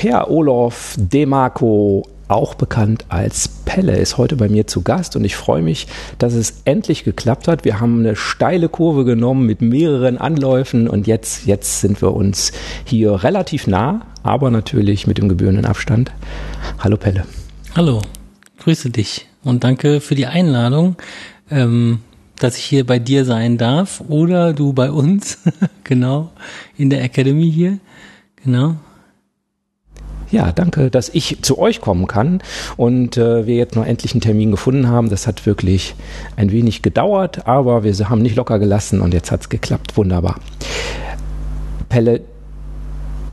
Per Olof Demarco, auch bekannt als Pelle, ist heute bei mir zu Gast und ich freue mich, dass es endlich geklappt hat. Wir haben eine steile Kurve genommen mit mehreren Anläufen und jetzt, jetzt sind wir uns hier relativ nah, aber natürlich mit dem gebührenden Abstand. Hallo Pelle. Hallo, grüße dich und danke für die Einladung. Ähm, dass ich hier bei dir sein darf oder du bei uns, genau, in der Academy hier, genau. Ja, danke, dass ich zu euch kommen kann und äh, wir jetzt noch endlich einen Termin gefunden haben. Das hat wirklich ein wenig gedauert, aber wir haben nicht locker gelassen und jetzt hat es geklappt. Wunderbar. Pelle,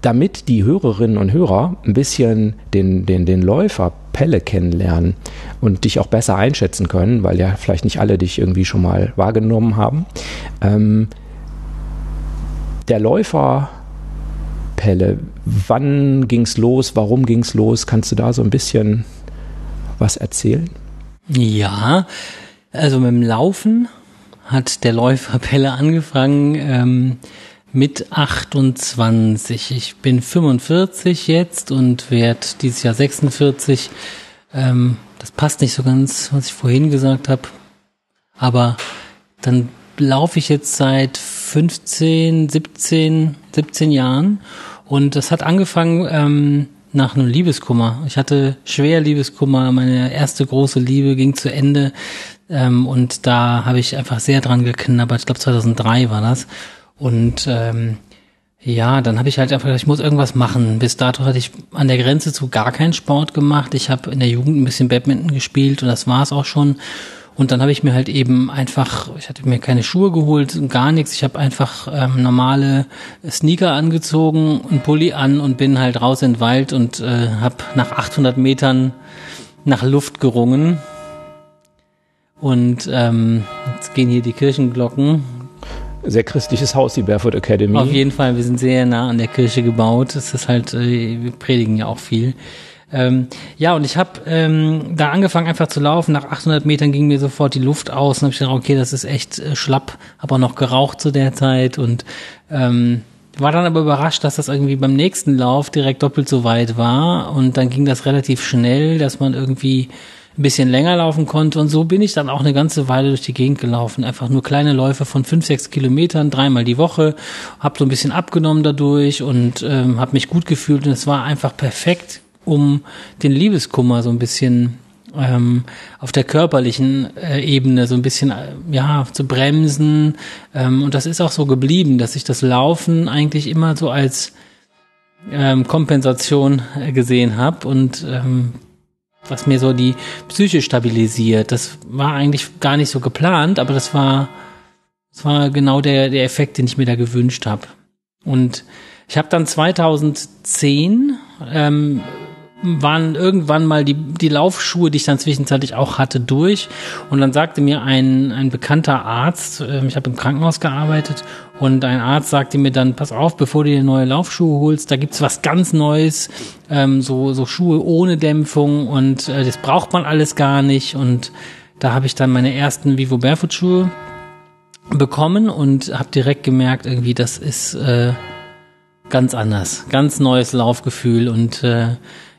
damit die Hörerinnen und Hörer ein bisschen den, den, den Läufer Pelle kennenlernen und dich auch besser einschätzen können, weil ja vielleicht nicht alle dich irgendwie schon mal wahrgenommen haben. Ähm, der Läufer Pelle, wann ging es los? Warum ging es los? Kannst du da so ein bisschen was erzählen? Ja, also mit dem Laufen hat der Läufer Pelle angefangen. Ähm, mit 28. Ich bin 45 jetzt und werde dieses Jahr 46. Ähm, das passt nicht so ganz, was ich vorhin gesagt habe. Aber dann laufe ich jetzt seit 15, 17, 17 Jahren und das hat angefangen ähm, nach einem Liebeskummer. Ich hatte schwer Liebeskummer. Meine erste große Liebe ging zu Ende ähm, und da habe ich einfach sehr dran geknabbert. Ich glaube 2003 war das. Und ähm, ja, dann habe ich halt einfach gesagt, ich muss irgendwas machen. Bis dato hatte ich an der Grenze zu gar keinen Sport gemacht. Ich habe in der Jugend ein bisschen Badminton gespielt und das war es auch schon. Und dann habe ich mir halt eben einfach, ich hatte mir keine Schuhe geholt, gar nichts. Ich habe einfach ähm, normale Sneaker angezogen, und Pulli an und bin halt raus in den Wald und äh, habe nach 800 Metern nach Luft gerungen. Und ähm, jetzt gehen hier die Kirchenglocken sehr christliches Haus, die Barefoot Academy. Auf jeden Fall, wir sind sehr nah an der Kirche gebaut. Es ist halt, äh, wir predigen ja auch viel. Ähm, ja, und ich habe ähm, da angefangen einfach zu laufen. Nach 800 Metern ging mir sofort die Luft aus. Und habe ich gedacht, okay, das ist echt äh, schlapp. Habe auch noch geraucht zu der Zeit und ähm, war dann aber überrascht, dass das irgendwie beim nächsten Lauf direkt doppelt so weit war. Und dann ging das relativ schnell, dass man irgendwie ein bisschen länger laufen konnte. Und so bin ich dann auch eine ganze Weile durch die Gegend gelaufen. Einfach nur kleine Läufe von fünf, sechs Kilometern, dreimal die Woche. Hab so ein bisschen abgenommen dadurch und ähm, habe mich gut gefühlt. Und es war einfach perfekt, um den Liebeskummer so ein bisschen ähm, auf der körperlichen äh, Ebene so ein bisschen äh, ja zu bremsen ähm, und das ist auch so geblieben, dass ich das Laufen eigentlich immer so als ähm, Kompensation äh, gesehen habe und ähm, was mir so die Psyche stabilisiert. Das war eigentlich gar nicht so geplant, aber das war, das war genau der, der Effekt, den ich mir da gewünscht habe. Und ich habe dann 2010 ähm, waren irgendwann mal die, die Laufschuhe, die ich dann zwischenzeitlich auch hatte, durch. Und dann sagte mir ein, ein bekannter Arzt, äh, ich habe im Krankenhaus gearbeitet, und ein Arzt sagte mir dann, pass auf, bevor du dir neue Laufschuhe holst, da gibt's was ganz Neues, ähm, so, so Schuhe ohne Dämpfung und äh, das braucht man alles gar nicht. Und da habe ich dann meine ersten Vivo Barefoot Schuhe bekommen und habe direkt gemerkt, irgendwie, das ist äh, ganz anders, ganz neues Laufgefühl und äh,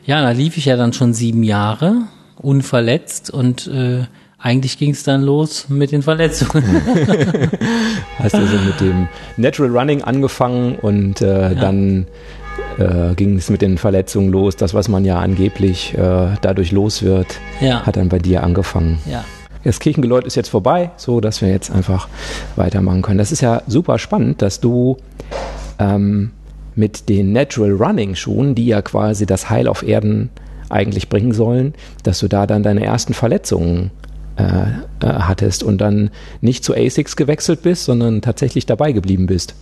ja, da lief ich ja dann schon sieben Jahre unverletzt und äh, eigentlich ging es dann los mit den Verletzungen. Hast also mit dem Natural Running angefangen und äh, ja. dann äh, ging es mit den Verletzungen los. Das, was man ja angeblich äh, dadurch los wird, ja. hat dann bei dir angefangen. Ja. Das Kirchengeläut ist jetzt vorbei, so dass wir jetzt einfach weitermachen können. Das ist ja super spannend, dass du ähm, mit den Natural Running Schuhen, die ja quasi das Heil auf Erden eigentlich bringen sollen, dass du da dann deine ersten Verletzungen äh, äh, hattest und dann nicht zu ASICS gewechselt bist, sondern tatsächlich dabei geblieben bist.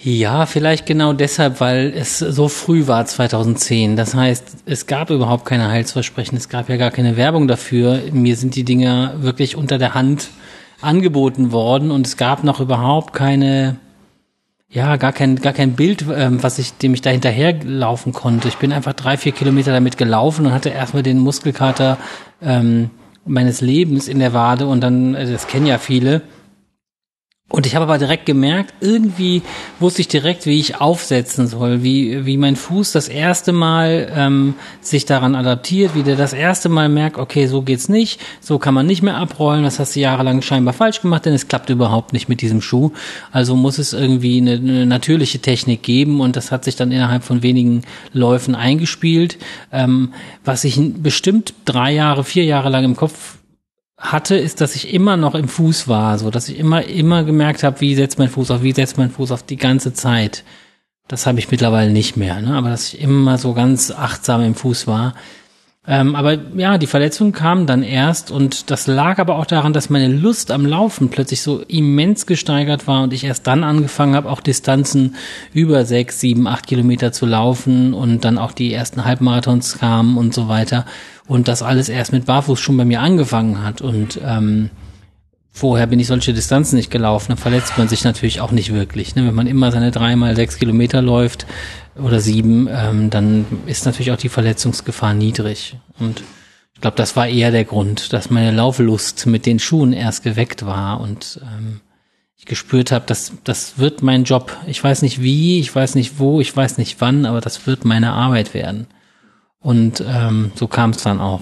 Ja, vielleicht genau deshalb, weil es so früh war 2010. Das heißt, es gab überhaupt keine Heilsversprechen, es gab ja gar keine Werbung dafür. Mir sind die Dinger wirklich unter der Hand angeboten worden und es gab noch überhaupt keine ja, gar kein, gar kein Bild, ähm, was ich, dem ich da hinterherlaufen konnte. Ich bin einfach drei, vier Kilometer damit gelaufen und hatte erstmal den Muskelkater ähm, meines Lebens in der Wade und dann, also das kennen ja viele. Und ich habe aber direkt gemerkt, irgendwie wusste ich direkt, wie ich aufsetzen soll, wie, wie mein Fuß das erste Mal ähm, sich daran adaptiert, wie der das erste Mal merkt, okay, so geht's nicht, so kann man nicht mehr abrollen, das hast du jahrelang scheinbar falsch gemacht, denn es klappt überhaupt nicht mit diesem Schuh. Also muss es irgendwie eine, eine natürliche Technik geben und das hat sich dann innerhalb von wenigen Läufen eingespielt. Ähm, was ich bestimmt drei Jahre, vier Jahre lang im Kopf hatte, ist, dass ich immer noch im Fuß war, so dass ich immer, immer gemerkt habe, wie setzt mein Fuß auf, wie setzt mein Fuß auf die ganze Zeit. Das habe ich mittlerweile nicht mehr, ne? aber dass ich immer so ganz achtsam im Fuß war. Ähm, aber ja, die Verletzung kam dann erst und das lag aber auch daran, dass meine Lust am Laufen plötzlich so immens gesteigert war und ich erst dann angefangen habe, auch Distanzen über sechs, sieben, acht Kilometer zu laufen und dann auch die ersten Halbmarathons kamen und so weiter und das alles erst mit Barfuß schon bei mir angefangen hat und ähm, vorher bin ich solche Distanzen nicht gelaufen, dann verletzt man sich natürlich auch nicht wirklich. Ne? Wenn man immer seine drei mal sechs Kilometer läuft oder sieben, ähm, dann ist natürlich auch die Verletzungsgefahr niedrig. Und ich glaube, das war eher der Grund, dass meine Lauflust mit den Schuhen erst geweckt war und ähm, ich gespürt habe, dass das wird mein Job. Ich weiß nicht wie, ich weiß nicht wo, ich weiß nicht wann, aber das wird meine Arbeit werden. Und ähm, so kam es dann auch.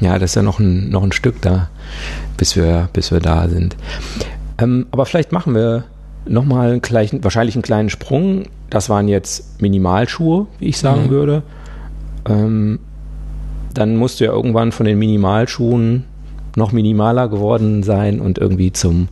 Ja, das ist ja noch ein, noch ein Stück da, bis wir, bis wir da sind. Ähm, aber vielleicht machen wir nochmal einen gleichen, wahrscheinlich einen kleinen Sprung. Das waren jetzt Minimalschuhe, wie ich sagen mhm. würde. Ähm, dann musst du ja irgendwann von den Minimalschuhen noch minimaler geworden sein und irgendwie zum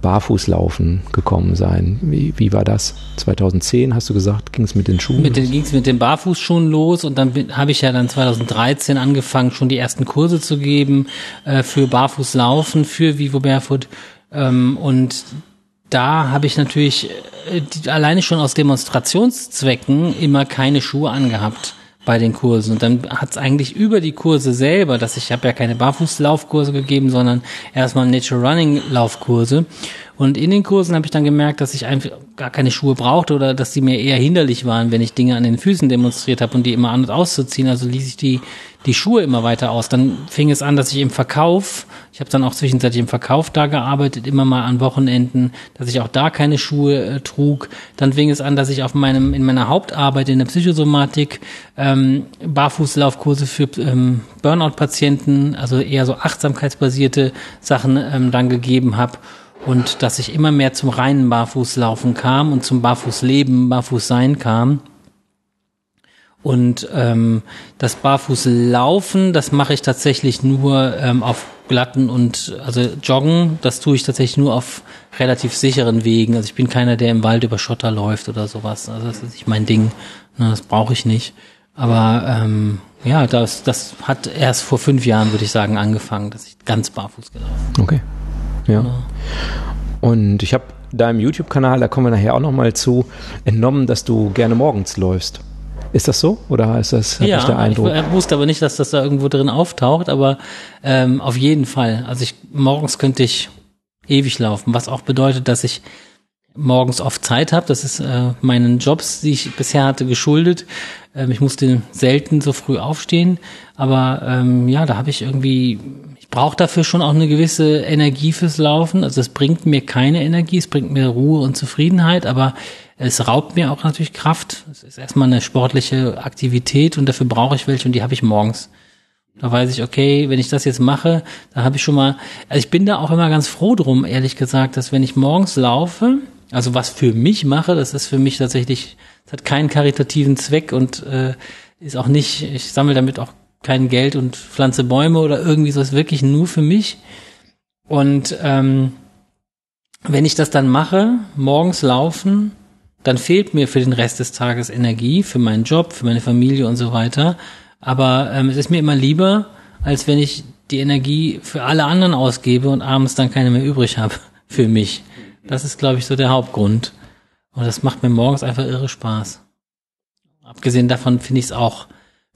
Barfußlaufen gekommen sein. Wie, wie war das? 2010 hast du gesagt, ging es mit den Schuhen? Mit den, ging es mit den Barfußschuhen los und dann habe ich ja dann 2013 angefangen, schon die ersten Kurse zu geben äh, für Barfußlaufen, für Vivo Barefoot. Ähm, und da habe ich natürlich äh, die, alleine schon aus Demonstrationszwecken immer keine Schuhe angehabt bei den Kursen. Und dann hat es eigentlich über die Kurse selber, dass ich habe ja keine Barfußlaufkurse gegeben, sondern erstmal Nature Running Laufkurse. Und in den Kursen habe ich dann gemerkt, dass ich einfach gar keine Schuhe brauchte oder dass die mir eher hinderlich waren, wenn ich Dinge an den Füßen demonstriert habe und die immer an und auszuziehen. Also ließ ich die, die Schuhe immer weiter aus. Dann fing es an, dass ich im Verkauf, ich habe dann auch zwischenzeitlich im Verkauf da gearbeitet, immer mal an Wochenenden, dass ich auch da keine Schuhe äh, trug. Dann fing es an, dass ich auf meinem, in meiner Hauptarbeit in der Psychosomatik ähm, Barfußlaufkurse für ähm, Burnout-Patienten, also eher so achtsamkeitsbasierte Sachen ähm, dann gegeben habe und dass ich immer mehr zum reinen Barfußlaufen kam und zum Barfußleben, Barfußsein kam. Und ähm, das Barfußlaufen, das mache ich tatsächlich nur ähm, auf glatten und also Joggen, das tue ich tatsächlich nur auf relativ sicheren Wegen. Also ich bin keiner, der im Wald über Schotter läuft oder sowas. Also das ist nicht mein Ding. Ne, das brauche ich nicht. Aber ähm, ja, das, das hat erst vor fünf Jahren, würde ich sagen, angefangen, dass ich ganz barfuß gelaufen bin. Okay. Ja. Genau. Und ich habe deinem YouTube-Kanal, da kommen wir nachher auch nochmal zu, entnommen, dass du gerne morgens läufst. Ist das so oder ist das ja, ich der Eindruck? Ich wusste aber nicht, dass das da irgendwo drin auftaucht, aber ähm, auf jeden Fall. Also ich morgens könnte ich ewig laufen, was auch bedeutet, dass ich morgens oft Zeit habe. Das ist äh, meinen Jobs, die ich bisher hatte, geschuldet. Ähm, ich musste selten so früh aufstehen, aber ähm, ja, da habe ich irgendwie brauche dafür schon auch eine gewisse Energie fürs Laufen. Also es bringt mir keine Energie, es bringt mir Ruhe und Zufriedenheit, aber es raubt mir auch natürlich Kraft. Es ist erstmal eine sportliche Aktivität und dafür brauche ich welche und die habe ich morgens. Da weiß ich, okay, wenn ich das jetzt mache, da habe ich schon mal, also ich bin da auch immer ganz froh drum, ehrlich gesagt, dass wenn ich morgens laufe, also was für mich mache, das ist für mich tatsächlich, das hat keinen karitativen Zweck und äh, ist auch nicht, ich sammle damit auch kein Geld und pflanze Bäume oder irgendwie so, ist wirklich nur für mich. Und ähm, wenn ich das dann mache, morgens laufen, dann fehlt mir für den Rest des Tages Energie, für meinen Job, für meine Familie und so weiter. Aber ähm, es ist mir immer lieber, als wenn ich die Energie für alle anderen ausgebe und abends dann keine mehr übrig habe für mich. Das ist, glaube ich, so der Hauptgrund. Und das macht mir morgens einfach irre Spaß. Abgesehen davon finde ich es auch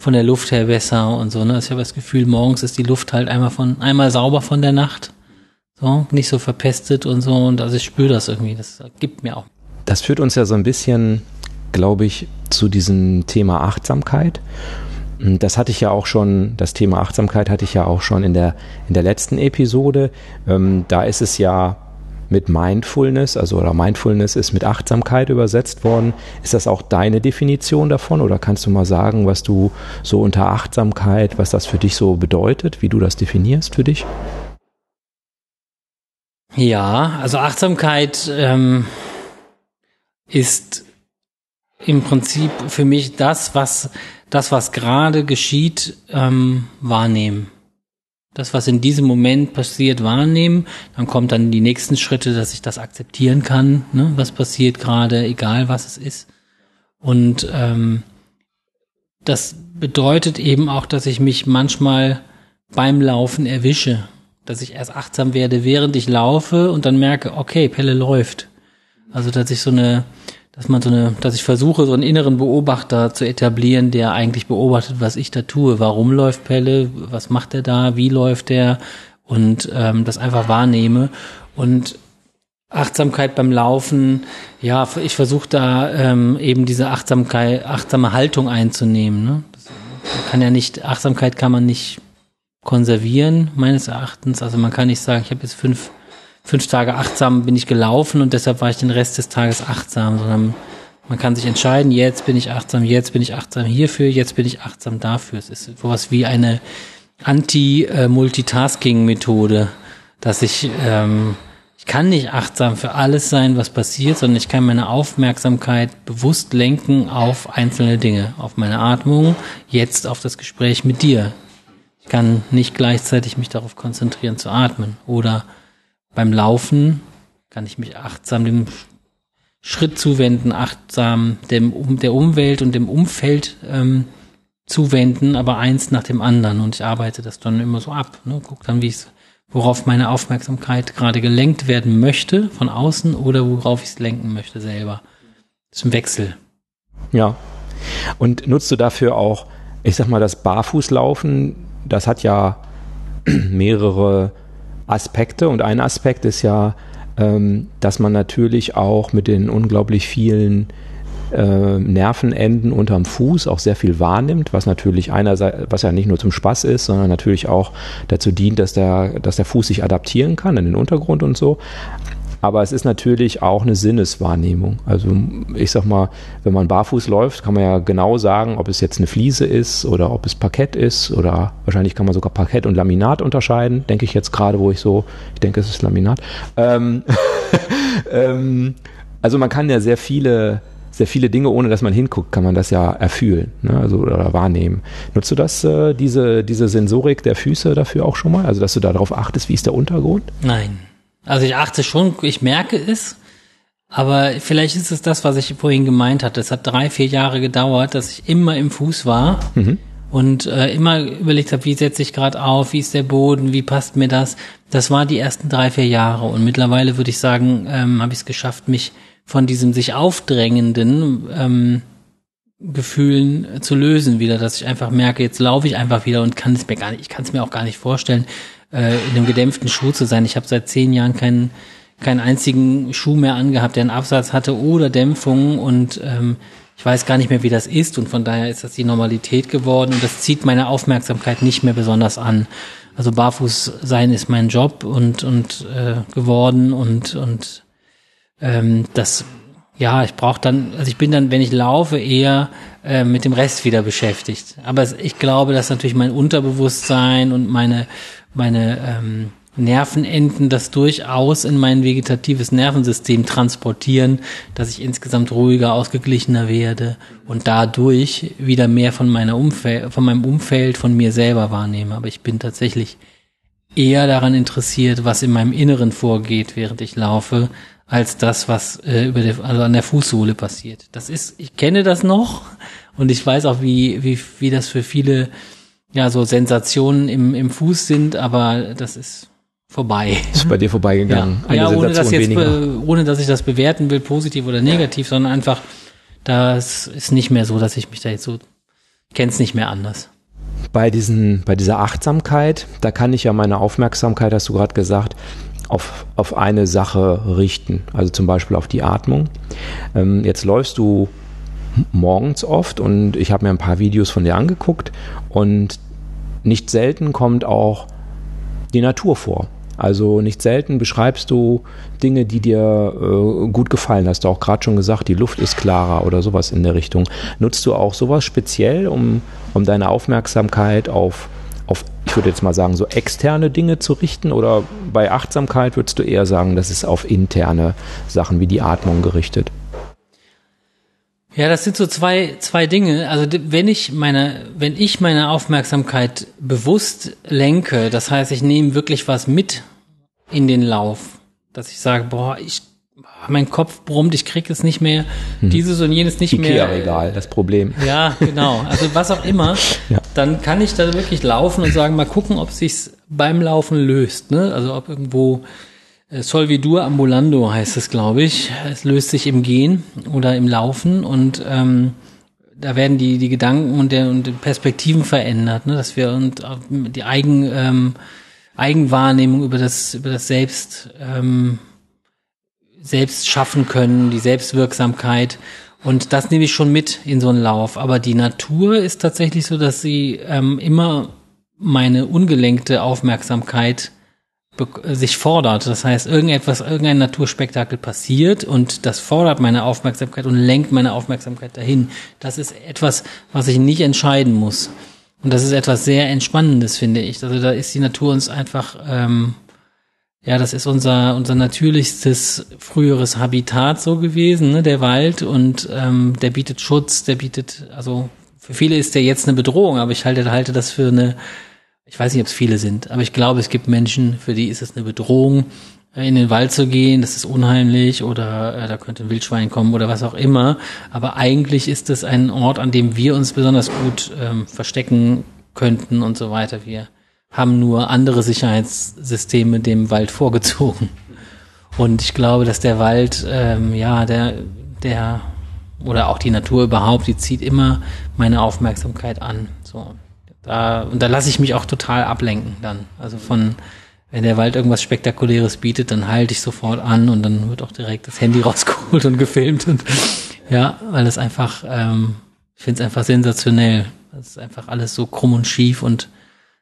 von der Luft her besser und so. Ne? Ich habe das Gefühl, morgens ist die Luft halt einmal von einmal sauber von der Nacht. So, nicht so verpestet und so. Und also ich spüre das irgendwie. Das gibt mir auch. Das führt uns ja so ein bisschen, glaube ich, zu diesem Thema Achtsamkeit. Das hatte ich ja auch schon, das Thema Achtsamkeit hatte ich ja auch schon in der, in der letzten Episode. Ähm, da ist es ja mit Mindfulness, also oder Mindfulness ist mit Achtsamkeit übersetzt worden. Ist das auch deine Definition davon oder kannst du mal sagen, was du so unter Achtsamkeit, was das für dich so bedeutet, wie du das definierst für dich? Ja, also Achtsamkeit ähm, ist im Prinzip für mich das, was das, was gerade geschieht, ähm, wahrnehmen. Das, was in diesem Moment passiert, wahrnehmen. Dann kommt dann die nächsten Schritte, dass ich das akzeptieren kann, ne, was passiert gerade, egal was es ist. Und ähm, das bedeutet eben auch, dass ich mich manchmal beim Laufen erwische dass ich erst achtsam werde, während ich laufe und dann merke, okay, Pelle läuft. Also dass ich so eine, dass man so eine, dass ich versuche, so einen inneren Beobachter zu etablieren, der eigentlich beobachtet, was ich da tue. Warum läuft Pelle? Was macht er da? Wie läuft er? Und ähm, das einfach wahrnehme. Und Achtsamkeit beim Laufen, ja, ich versuche da ähm, eben diese Achtsamkeit, achtsame Haltung einzunehmen. Ne? Das kann ja nicht, Achtsamkeit kann man nicht konservieren, meines Erachtens. Also man kann nicht sagen, ich habe jetzt fünf, fünf Tage achtsam bin ich gelaufen und deshalb war ich den Rest des Tages achtsam, sondern man kann sich entscheiden, jetzt bin ich achtsam, jetzt bin ich achtsam hierfür, jetzt bin ich achtsam dafür. Es ist sowas wie eine Anti-Multitasking-Methode, dass ich, ähm, ich kann nicht achtsam für alles sein, was passiert, sondern ich kann meine Aufmerksamkeit bewusst lenken auf einzelne Dinge, auf meine Atmung, jetzt auf das Gespräch mit dir, ich kann nicht gleichzeitig mich darauf konzentrieren zu atmen. Oder beim Laufen kann ich mich achtsam dem Schritt zuwenden, achtsam dem, der Umwelt und dem Umfeld ähm, zuwenden, aber eins nach dem anderen. Und ich arbeite das dann immer so ab. Ne? Guck dann, wie worauf meine Aufmerksamkeit gerade gelenkt werden möchte von außen oder worauf ich es lenken möchte selber. Ein Wechsel. Ja. Und nutzt du dafür auch, ich sag mal, das Barfußlaufen das hat ja mehrere Aspekte. Und ein Aspekt ist ja, ähm, dass man natürlich auch mit den unglaublich vielen äh, Nervenenden unterm Fuß auch sehr viel wahrnimmt, was natürlich einerseits, was ja nicht nur zum Spaß ist, sondern natürlich auch dazu dient, dass der, dass der Fuß sich adaptieren kann in den Untergrund und so aber es ist natürlich auch eine Sinneswahrnehmung. Also ich sag mal, wenn man barfuß läuft, kann man ja genau sagen, ob es jetzt eine Fliese ist oder ob es Parkett ist oder wahrscheinlich kann man sogar Parkett und Laminat unterscheiden, denke ich jetzt gerade, wo ich so, ich denke, es ist Laminat. Ähm, ähm, also man kann ja sehr viele sehr viele Dinge, ohne dass man hinguckt, kann man das ja erfühlen, ne? also oder wahrnehmen. Nutzt du das, äh, diese, diese Sensorik der Füße dafür auch schon mal? Also dass du darauf achtest, wie ist der Untergrund? Nein. Also ich achte schon, ich merke es, aber vielleicht ist es das, was ich vorhin gemeint hatte. Es hat drei, vier Jahre gedauert, dass ich immer im Fuß war mhm. und äh, immer überlegt habe, wie setze ich gerade auf, wie ist der Boden, wie passt mir das. Das war die ersten drei, vier Jahre und mittlerweile würde ich sagen, ähm, habe ich es geschafft, mich von diesem sich aufdrängenden ähm, Gefühlen zu lösen wieder, dass ich einfach merke, jetzt laufe ich einfach wieder und kann es mir gar nicht, ich kann es mir auch gar nicht vorstellen, äh, in einem gedämpften Schuh zu sein. Ich habe seit zehn Jahren keinen keinen einzigen Schuh mehr angehabt, der einen Absatz hatte oder Dämpfung und ähm, ich weiß gar nicht mehr, wie das ist und von daher ist das die Normalität geworden und das zieht meine Aufmerksamkeit nicht mehr besonders an. Also barfuß sein ist mein Job und und äh, geworden und und ähm, das ja, ich brauche dann, also ich bin dann, wenn ich laufe, eher äh, mit dem Rest wieder beschäftigt. Aber ich glaube, dass natürlich mein Unterbewusstsein und meine meine ähm, Nervenenden das durchaus in mein vegetatives Nervensystem transportieren, dass ich insgesamt ruhiger, ausgeglichener werde und dadurch wieder mehr von meiner Umfeld, von meinem Umfeld, von mir selber wahrnehme. Aber ich bin tatsächlich eher daran interessiert, was in meinem Inneren vorgeht, während ich laufe, als das, was äh, über der, also an der Fußsohle passiert. Das ist, ich kenne das noch und ich weiß auch, wie, wie, wie das für viele ja, so Sensationen im, im Fuß sind, aber das ist vorbei. Ist bei dir vorbeigegangen. Ja, ja ohne, dass jetzt, ohne dass ich das bewerten will, positiv oder negativ, sondern einfach, das ist nicht mehr so, dass ich mich da jetzt so, kenne es nicht mehr anders. Bei, diesen, bei dieser Achtsamkeit, da kann ich ja meine Aufmerksamkeit, hast du gerade gesagt, auf, auf eine Sache richten, also zum Beispiel auf die Atmung. Ähm, jetzt läufst du morgens oft und ich habe mir ein paar Videos von dir angeguckt und nicht selten kommt auch die Natur vor. Also nicht selten beschreibst du Dinge, die dir äh, gut gefallen. Hast du auch gerade schon gesagt, die Luft ist klarer oder sowas in der Richtung. Nutzt du auch sowas speziell, um, um deine Aufmerksamkeit auf, auf, ich würde jetzt mal sagen, so externe Dinge zu richten? Oder bei Achtsamkeit würdest du eher sagen, das ist auf interne Sachen wie die Atmung gerichtet? Ja, das sind so zwei, zwei Dinge. Also wenn ich meine, wenn ich meine Aufmerksamkeit bewusst lenke, das heißt, ich nehme wirklich was mit in den Lauf, dass ich sage, boah, ich, mein Kopf brummt, ich krieg es nicht mehr, hm. dieses und jenes nicht Ikea mehr. Regal, das Problem. Ja, genau. Also was auch immer, ja. dann kann ich da wirklich laufen und sagen, mal gucken, ob sich's beim Laufen löst, ne? Also ob irgendwo Solvidur ambulando heißt es, glaube ich. Es löst sich im Gehen oder im Laufen und ähm, da werden die, die Gedanken und, der, und Perspektiven verändert, ne? dass wir und die Eigen, ähm, Eigenwahrnehmung über das, über das Selbst, ähm, Selbst schaffen können, die Selbstwirksamkeit. Und das nehme ich schon mit in so einen Lauf. Aber die Natur ist tatsächlich so, dass sie ähm, immer meine ungelenkte Aufmerksamkeit sich fordert. Das heißt, irgendetwas, irgendein Naturspektakel passiert und das fordert meine Aufmerksamkeit und lenkt meine Aufmerksamkeit dahin. Das ist etwas, was ich nicht entscheiden muss. Und das ist etwas sehr Entspannendes, finde ich. Also da ist die Natur uns einfach, ähm, ja, das ist unser, unser natürlichstes früheres Habitat so gewesen, ne, der Wald. Und ähm, der bietet Schutz, der bietet, also für viele ist der jetzt eine Bedrohung, aber ich halte, halte das für eine ich weiß nicht, ob es viele sind, aber ich glaube, es gibt Menschen, für die ist es eine Bedrohung, äh, in den Wald zu gehen, das ist unheimlich oder äh, da könnte ein Wildschwein kommen oder was auch immer. Aber eigentlich ist es ein Ort, an dem wir uns besonders gut ähm, verstecken könnten und so weiter. Wir haben nur andere Sicherheitssysteme dem Wald vorgezogen. Und ich glaube, dass der Wald, ähm, ja, der, der, oder auch die Natur überhaupt, die zieht immer meine Aufmerksamkeit an. So. Da, und da lasse ich mich auch total ablenken dann. Also von, wenn der Wald irgendwas Spektakuläres bietet, dann halte ich sofort an und dann wird auch direkt das Handy rausgeholt und gefilmt. Und ja, weil es einfach, ähm, ich finde es einfach sensationell. Das ist einfach alles so krumm und schief und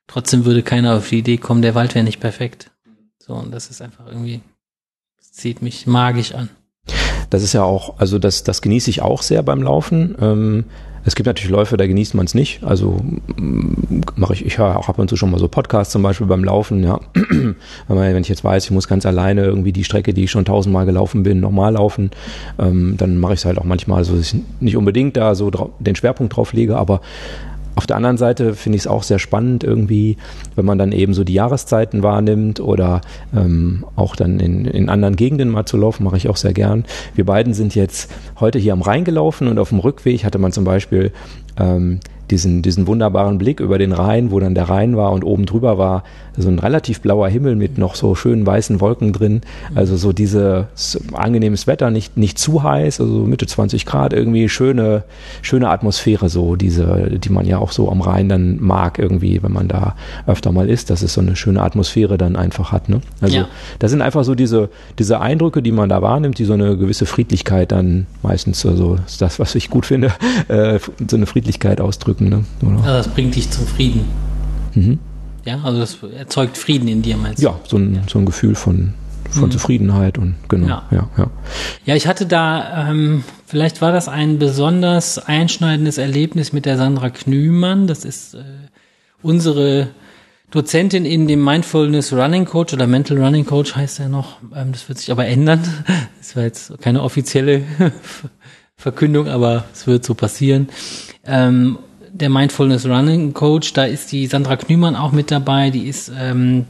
trotzdem würde keiner auf die Idee kommen, der Wald wäre nicht perfekt. So, und das ist einfach irgendwie, zieht mich magisch an. Das ist ja auch, also das, das genieße ich auch sehr beim Laufen. Ähm, es gibt natürlich Läufe, da genießt man es nicht. Also mm, mache ich, ich höre auch ab und zu schon mal so Podcasts zum Beispiel beim Laufen, ja. Wenn ich jetzt weiß, ich muss ganz alleine irgendwie die Strecke, die ich schon tausendmal gelaufen bin, nochmal laufen, ähm, dann mache ich es halt auch manchmal so, dass ich nicht unbedingt da so den Schwerpunkt drauf lege, aber auf der anderen Seite finde ich es auch sehr spannend irgendwie, wenn man dann eben so die Jahreszeiten wahrnimmt oder ähm, auch dann in, in anderen Gegenden mal zu laufen, mache ich auch sehr gern. Wir beiden sind jetzt heute hier am Rhein gelaufen und auf dem Rückweg hatte man zum Beispiel ähm, diesen, diesen wunderbaren Blick über den Rhein, wo dann der Rhein war und oben drüber war so ein relativ blauer Himmel mit noch so schönen weißen Wolken drin. Also so dieses angenehmes Wetter, nicht, nicht zu heiß, also Mitte 20 Grad, irgendwie schöne, schöne Atmosphäre, so diese, die man ja auch so am Rhein dann mag, irgendwie, wenn man da öfter mal ist, dass es so eine schöne Atmosphäre dann einfach hat. Ne? Also ja. das sind einfach so diese, diese Eindrücke, die man da wahrnimmt, die so eine gewisse Friedlichkeit dann meistens, also ist das, was ich gut finde, äh, so eine Friedlichkeit ausdrücken. Ne? Oder? Also das bringt dich zum Frieden. Mhm. Ja, also das erzeugt Frieden in dir, meinst du? Ja, so ein, ja. so ein Gefühl von, von mhm. Zufriedenheit und genau. Ja. ja, ja. Ja, ich hatte da, ähm, vielleicht war das ein besonders einschneidendes Erlebnis mit der Sandra Knümann. Das ist äh, unsere Dozentin in dem Mindfulness Running Coach oder Mental Running Coach heißt er noch. Ähm, das wird sich aber ändern. Das war jetzt keine offizielle Verkündung, aber es wird so passieren. Ähm, der Mindfulness Running Coach, da ist die Sandra Knümann auch mit dabei, die ist ähm,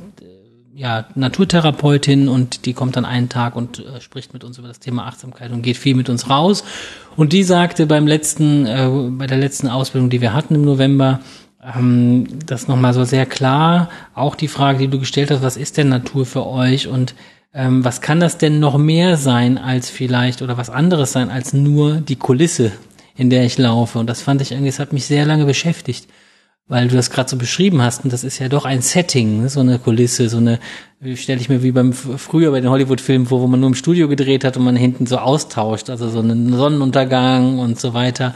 ja Naturtherapeutin und die kommt dann einen Tag und äh, spricht mit uns über das Thema Achtsamkeit und geht viel mit uns raus. Und die sagte beim letzten, äh, bei der letzten Ausbildung, die wir hatten im November, ähm, das nochmal so sehr klar, auch die Frage, die du gestellt hast, was ist denn Natur für euch und ähm, was kann das denn noch mehr sein als vielleicht oder was anderes sein als nur die Kulisse in der ich laufe. Und das fand ich irgendwie, es hat mich sehr lange beschäftigt, weil du das gerade so beschrieben hast. Und das ist ja doch ein Setting, ne? so eine Kulisse, so eine, stelle ich mir wie beim früher bei den Hollywood-Filmen vor, wo man nur im Studio gedreht hat und man hinten so austauscht, also so einen Sonnenuntergang und so weiter.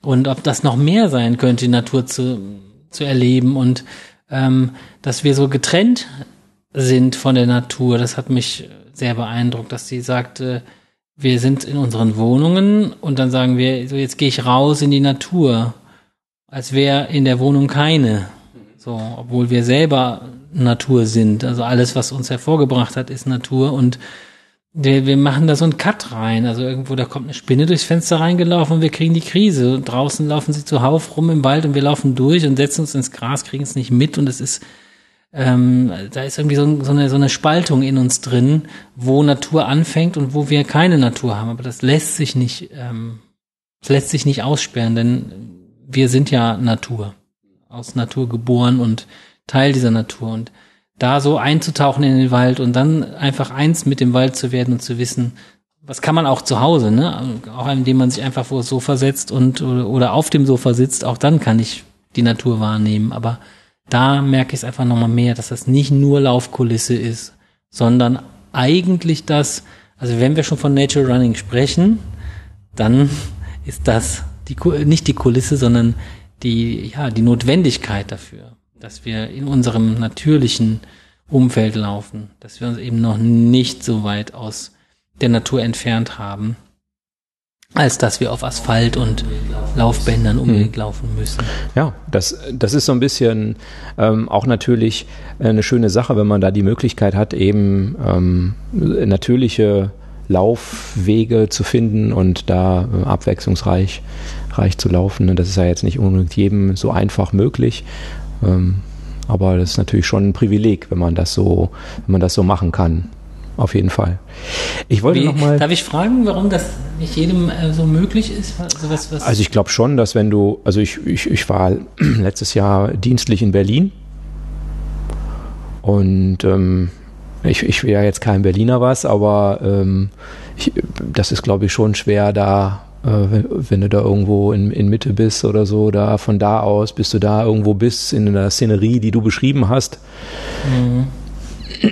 Und ob das noch mehr sein könnte, die Natur zu, zu erleben und ähm, dass wir so getrennt sind von der Natur. Das hat mich sehr beeindruckt, dass sie sagte, wir sind in unseren Wohnungen und dann sagen wir, so jetzt gehe ich raus in die Natur, als wäre in der Wohnung keine. So, obwohl wir selber Natur sind. Also alles, was uns hervorgebracht hat, ist Natur und wir, wir machen da so einen Cut rein. Also irgendwo, da kommt eine Spinne durchs Fenster reingelaufen und wir kriegen die Krise. Und draußen laufen sie zuhauf rum im Wald und wir laufen durch und setzen uns ins Gras, kriegen es nicht mit und es ist ähm, da ist irgendwie so, so, eine, so eine Spaltung in uns drin, wo Natur anfängt und wo wir keine Natur haben. Aber das lässt sich nicht, ähm, das lässt sich nicht aussperren, denn wir sind ja Natur, aus Natur geboren und Teil dieser Natur. Und da so einzutauchen in den Wald und dann einfach eins mit dem Wald zu werden und zu wissen, was kann man auch zu Hause, ne? Auch indem man sich einfach vor das Sofa setzt und oder, oder auf dem Sofa sitzt, auch dann kann ich die Natur wahrnehmen. Aber da merke ich es einfach nochmal mehr, dass das nicht nur Laufkulisse ist, sondern eigentlich das, also wenn wir schon von Nature Running sprechen, dann ist das die, nicht die Kulisse, sondern die, ja, die Notwendigkeit dafür, dass wir in unserem natürlichen Umfeld laufen, dass wir uns eben noch nicht so weit aus der Natur entfernt haben als dass wir auf Asphalt und Laufbändern unbedingt hm. laufen müssen. Ja, das, das ist so ein bisschen ähm, auch natürlich eine schöne Sache, wenn man da die Möglichkeit hat, eben ähm, natürliche Laufwege zu finden und da äh, abwechslungsreich reich zu laufen. Das ist ja jetzt nicht unbedingt jedem so einfach möglich. Ähm, aber das ist natürlich schon ein Privileg, wenn man das so, wenn man das so machen kann auf jeden Fall. Ich wollte Wie, noch mal. Darf ich fragen, warum das nicht jedem äh, so möglich ist? Also, was, was also ich glaube schon, dass wenn du, also ich, ich, ich war letztes Jahr dienstlich in Berlin und ähm, ich, ich will ja jetzt kein Berliner was, aber ähm, ich, das ist glaube ich schon schwer da äh, wenn, wenn, du da irgendwo in, in Mitte bist oder so, da von da aus, bis du da irgendwo bist in der Szenerie, die du beschrieben hast. Mhm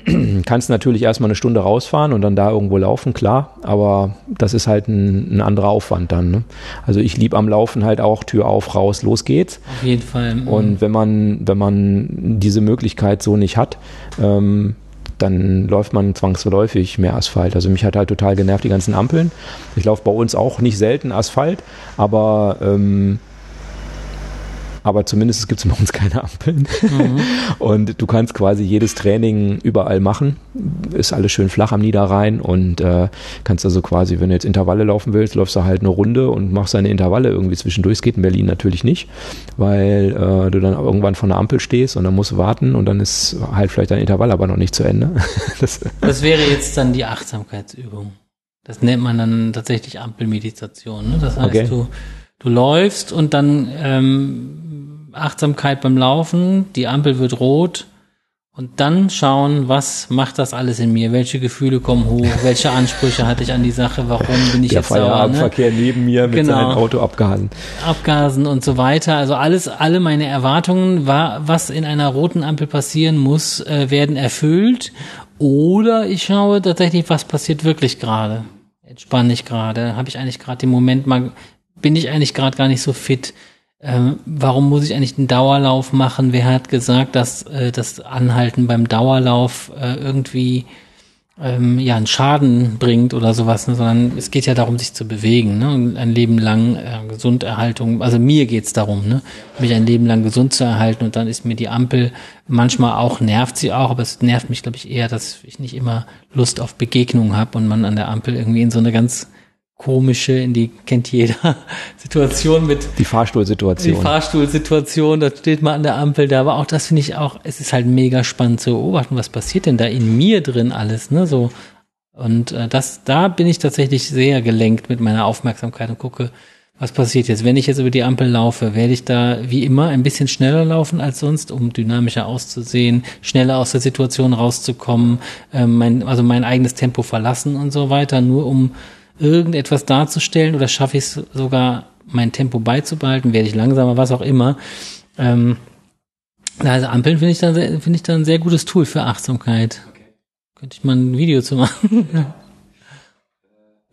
kannst natürlich erstmal eine Stunde rausfahren und dann da irgendwo laufen, klar, aber das ist halt ein, ein anderer Aufwand dann. Ne? Also ich liebe am Laufen halt auch Tür auf, raus, los geht's. Auf jeden Fall. Mhm. Und wenn man, wenn man diese Möglichkeit so nicht hat, ähm, dann läuft man zwangsläufig mehr Asphalt. Also mich hat halt total genervt die ganzen Ampeln. Ich laufe bei uns auch nicht selten Asphalt, aber ähm, aber zumindest gibt es bei uns keine Ampeln. Mhm. Und du kannst quasi jedes Training überall machen. Ist alles schön flach am Niederrhein und äh, kannst also quasi, wenn du jetzt Intervalle laufen willst, läufst du halt eine Runde und machst deine Intervalle irgendwie zwischendurch. Es geht in Berlin natürlich nicht, weil äh, du dann irgendwann von der Ampel stehst und dann musst du warten und dann ist halt vielleicht dein Intervall aber noch nicht zu Ende. das, das wäre jetzt dann die Achtsamkeitsübung. Das nennt man dann tatsächlich Ampelmeditation. Ne? Das heißt, okay. du, du läufst und dann ähm, Achtsamkeit beim Laufen, die Ampel wird rot und dann schauen, was macht das alles in mir? Welche Gefühle kommen hoch? Welche Ansprüche hatte ich an die Sache? Warum bin ich Der jetzt Feierabendverkehr ne? neben mir mit genau. seinem Auto abgasen. Abgasen und so weiter. Also alles, alle meine Erwartungen, war, was in einer roten Ampel passieren muss, äh, werden erfüllt. Oder ich schaue tatsächlich, was passiert wirklich gerade. Entspanne ich gerade? Habe ich eigentlich gerade den Moment mal, bin ich eigentlich gerade gar nicht so fit? Ähm, warum muss ich eigentlich einen Dauerlauf machen? Wer hat gesagt, dass äh, das Anhalten beim Dauerlauf äh, irgendwie ähm, ja einen Schaden bringt oder sowas, ne? sondern es geht ja darum, sich zu bewegen, ne? Und ein Leben lang äh, Gesunderhaltung. Also mir geht's darum, ne? mich ein Leben lang gesund zu erhalten und dann ist mir die Ampel manchmal auch nervt sie auch, aber es nervt mich glaube ich eher, dass ich nicht immer Lust auf Begegnungen habe und man an der Ampel irgendwie in so eine ganz komische, in die kennt jeder Situation mit. Die Fahrstuhlsituation. Die Fahrstuhlsituation, da steht man an der Ampel da, aber auch das finde ich auch, es ist halt mega spannend zu beobachten, was passiert denn da in mir drin alles, ne, so. Und äh, das, da bin ich tatsächlich sehr gelenkt mit meiner Aufmerksamkeit und gucke, was passiert jetzt. Wenn ich jetzt über die Ampel laufe, werde ich da wie immer ein bisschen schneller laufen als sonst, um dynamischer auszusehen, schneller aus der Situation rauszukommen, äh, mein, also mein eigenes Tempo verlassen und so weiter, nur um irgendetwas darzustellen oder schaffe ich es sogar, mein Tempo beizubehalten, werde ich langsamer, was auch immer. Ähm, also Ampeln finde ich, dann, finde ich dann ein sehr gutes Tool für Achtsamkeit. Okay. Könnte ich mal ein Video zu machen. Ja,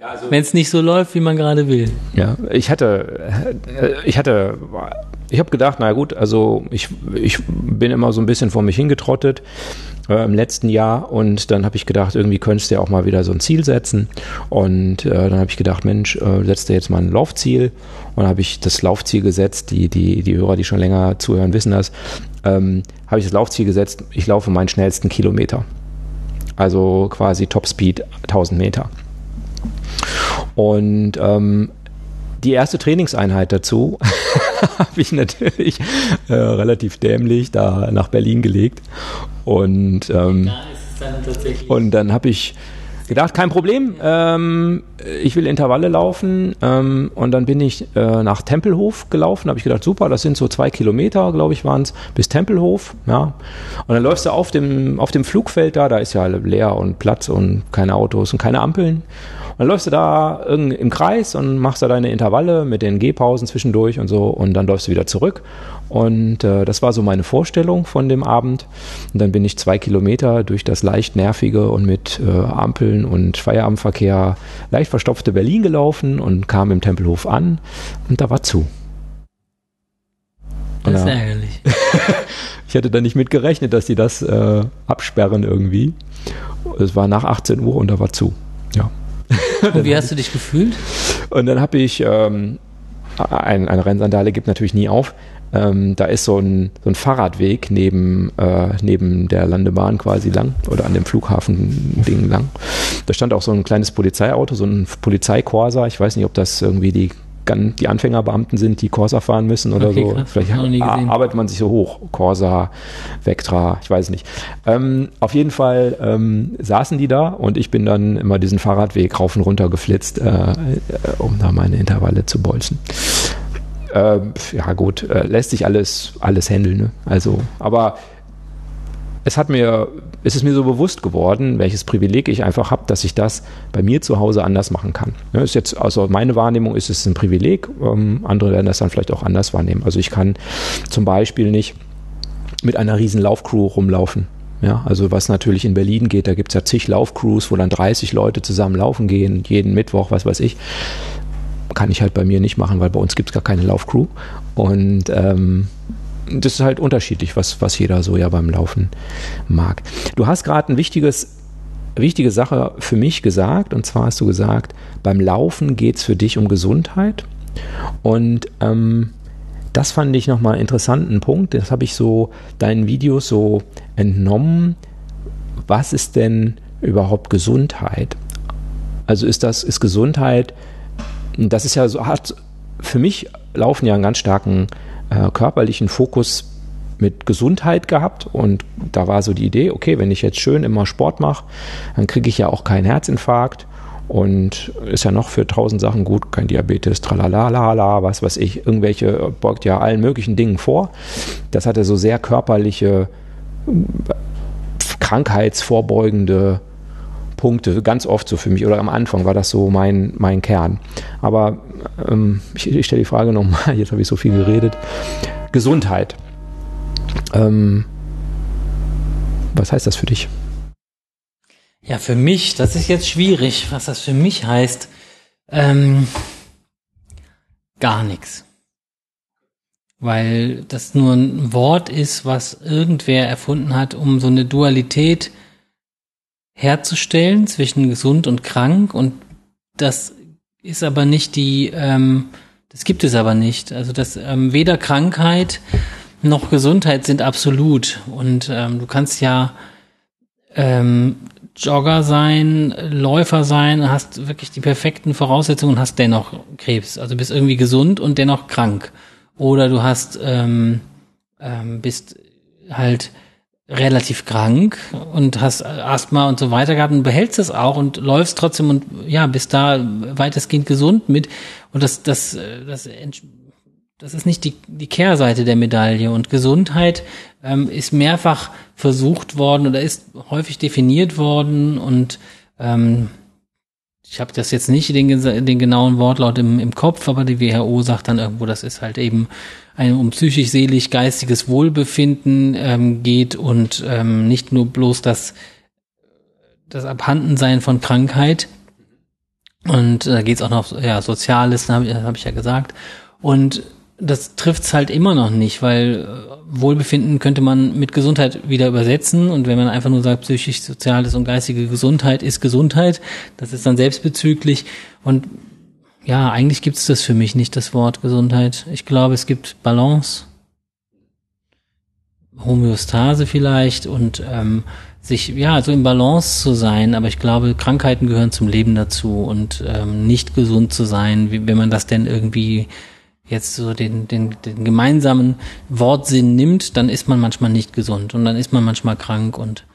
also Wenn es nicht so läuft, wie man gerade will. Ja, ich hatte, äh, ich hatte, ich habe gedacht, na gut, also ich, ich bin immer so ein bisschen vor mich hingetrottet äh, im letzten Jahr und dann habe ich gedacht, irgendwie könntest du ja auch mal wieder so ein Ziel setzen und äh, dann habe ich gedacht, Mensch, äh, setz dir jetzt mal ein Laufziel und habe ich das Laufziel gesetzt, die, die, die Hörer, die schon länger zuhören, wissen das, ähm, habe ich das Laufziel gesetzt, ich laufe meinen schnellsten Kilometer. Also quasi Topspeed 1000 Meter. Und ähm, die erste Trainingseinheit dazu habe ich natürlich äh, relativ dämlich da nach Berlin gelegt. Und, ähm, dann und dann habe ich gedacht, kein Problem, ähm, ich will Intervalle laufen ähm, und dann bin ich äh, nach Tempelhof gelaufen, habe ich gedacht, super, das sind so zwei Kilometer, glaube ich, waren es, bis Tempelhof, ja. Und dann läufst du auf dem, auf dem Flugfeld da, da ist ja leer und Platz und keine Autos und keine Ampeln dann läufst du da im Kreis und machst da deine Intervalle mit den Gehpausen zwischendurch und so und dann läufst du wieder zurück. Und äh, das war so meine Vorstellung von dem Abend. Und dann bin ich zwei Kilometer durch das leicht nervige und mit äh, Ampeln und Feierabendverkehr leicht verstopfte Berlin gelaufen und kam im Tempelhof an und da war zu. Das ist ärgerlich. ich hatte da nicht mit gerechnet, dass sie das äh, absperren irgendwie. Es war nach 18 Uhr und da war zu. Und wie hast du dich gefühlt? Und dann habe ich, ähm, ein, eine Rennsandale gibt natürlich nie auf. Ähm, da ist so ein, so ein Fahrradweg neben, äh, neben der Landebahn quasi lang oder an dem Flughafen-Ding lang. Da stand auch so ein kleines Polizeiauto, so ein Polizeikorsa. Ich weiß nicht, ob das irgendwie die die Anfängerbeamten sind, die Corsa fahren müssen oder okay, so. Krass, Vielleicht arbeitet man sich so hoch. Corsa, Vectra, ich weiß nicht. Ähm, auf jeden Fall ähm, saßen die da und ich bin dann immer diesen Fahrradweg rauf und runter geflitzt, äh, äh, um da meine Intervalle zu bolzen. Äh, ja gut, äh, lässt sich alles, alles handeln. Ne? Also, aber es hat mir, es ist mir so bewusst geworden, welches Privileg ich einfach habe, dass ich das bei mir zu Hause anders machen kann. Ja, ist jetzt, also meine Wahrnehmung ist es ein Privileg, ähm, andere werden das dann vielleicht auch anders wahrnehmen. Also ich kann zum Beispiel nicht mit einer riesen Laufcrew rumlaufen. Ja, also was natürlich in Berlin geht, da gibt es ja zig Laufcrews, wo dann 30 Leute zusammen laufen gehen, jeden Mittwoch, was weiß ich. Kann ich halt bei mir nicht machen, weil bei uns gibt es gar keine Laufcrew. Und ähm, das ist halt unterschiedlich, was, was jeder so ja beim Laufen mag. Du hast gerade ein wichtiges wichtige Sache für mich gesagt, und zwar hast du gesagt, beim Laufen geht es für dich um Gesundheit. Und ähm, das fand ich nochmal einen interessanten Punkt. Das habe ich so deinen Videos so entnommen. Was ist denn überhaupt Gesundheit? Also ist das, ist Gesundheit, das ist ja so, hat für mich Laufen ja einen ganz starken äh, körperlichen Fokus mit Gesundheit gehabt und da war so die Idee, okay, wenn ich jetzt schön immer Sport mache, dann kriege ich ja auch keinen Herzinfarkt und ist ja noch für tausend Sachen gut, kein Diabetes, tralalala, was weiß ich, irgendwelche, beugt ja allen möglichen Dingen vor. Das hatte so sehr körperliche, krankheitsvorbeugende Punkte, ganz oft so für mich, oder am Anfang war das so mein, mein Kern. Aber ähm, ich, ich stelle die Frage nochmal, jetzt habe ich so viel geredet. Gesundheit. Ähm, was heißt das für dich? Ja, für mich, das ist jetzt schwierig, was das für mich heißt. Ähm, gar nichts. Weil das nur ein Wort ist, was irgendwer erfunden hat, um so eine Dualität herzustellen zwischen gesund und krank und das ist aber nicht die, ähm, das gibt es aber nicht. Also das ähm, weder Krankheit noch Gesundheit sind absolut und ähm, du kannst ja ähm, Jogger sein, Läufer sein, hast wirklich die perfekten Voraussetzungen und hast dennoch Krebs. Also bist irgendwie gesund und dennoch krank. Oder du hast ähm, ähm, bist halt relativ krank und hast Asthma und so weiter gehabt und behältst es auch und läufst trotzdem und ja, bist da weitestgehend gesund mit. Und das, das, das, das ist nicht die, die Kehrseite der Medaille. Und Gesundheit ähm, ist mehrfach versucht worden oder ist häufig definiert worden und ähm, ich habe das jetzt nicht den, den genauen Wortlaut im, im Kopf, aber die WHO sagt dann irgendwo, das ist halt eben ein um psychisch, seelisch, geistiges Wohlbefinden ähm, geht und ähm, nicht nur bloß das, das Abhandensein von Krankheit. Und da äh, geht's auch noch, ja, Soziales, habe ich, hab ich ja gesagt. Und das trifft's halt immer noch nicht, weil äh, Wohlbefinden könnte man mit Gesundheit wieder übersetzen. Und wenn man einfach nur sagt, psychisch, soziales und geistige Gesundheit ist Gesundheit, das ist dann selbstbezüglich. Und ja, eigentlich gibt's das für mich nicht, das Wort Gesundheit. Ich glaube, es gibt Balance, Homöostase vielleicht und ähm, sich, ja, so im Balance zu sein, aber ich glaube, Krankheiten gehören zum Leben dazu und ähm, nicht gesund zu sein, wenn man das denn irgendwie jetzt so den, den, den gemeinsamen Wortsinn nimmt, dann ist man manchmal nicht gesund und dann ist man manchmal krank und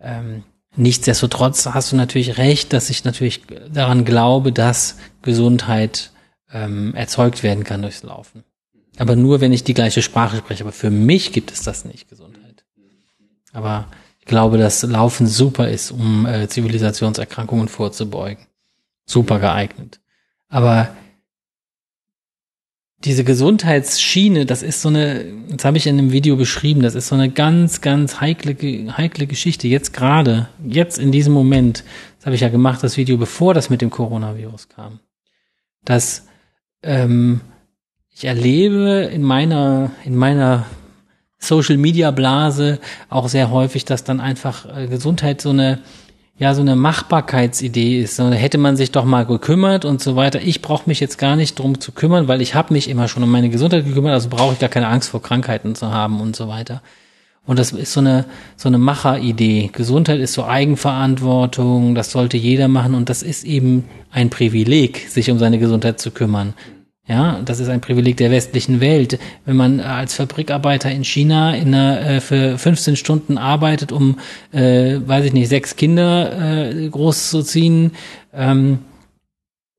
ähm, nichtsdestotrotz hast du natürlich recht, dass ich natürlich daran glaube, dass Gesundheit ähm, erzeugt werden kann durchs Laufen. Aber nur, wenn ich die gleiche Sprache spreche. Aber für mich gibt es das nicht, Gesundheit. Aber ich glaube, dass Laufen super ist, um äh, Zivilisationserkrankungen vorzubeugen. Super geeignet. Aber diese Gesundheitsschiene, das ist so eine, das habe ich in einem Video beschrieben, das ist so eine ganz, ganz heikle, heikle Geschichte. Jetzt gerade, jetzt in diesem Moment, das habe ich ja gemacht, das Video, bevor das mit dem Coronavirus kam. Dass ähm, ich erlebe in meiner, in meiner Social Media Blase auch sehr häufig, dass dann einfach äh, Gesundheit so eine ja so eine Machbarkeitsidee ist. Da hätte man sich doch mal gekümmert und so weiter. Ich brauche mich jetzt gar nicht drum zu kümmern, weil ich habe mich immer schon um meine Gesundheit gekümmert, also brauche ich gar keine Angst vor Krankheiten zu haben und so weiter. Und das ist so eine so eine Macheridee. Gesundheit ist so Eigenverantwortung, das sollte jeder machen und das ist eben ein Privileg, sich um seine Gesundheit zu kümmern. Ja, das ist ein Privileg der westlichen Welt. Wenn man als Fabrikarbeiter in China in einer, äh, für 15 Stunden arbeitet, um, äh, weiß ich nicht, sechs Kinder äh, groß zu ziehen ähm,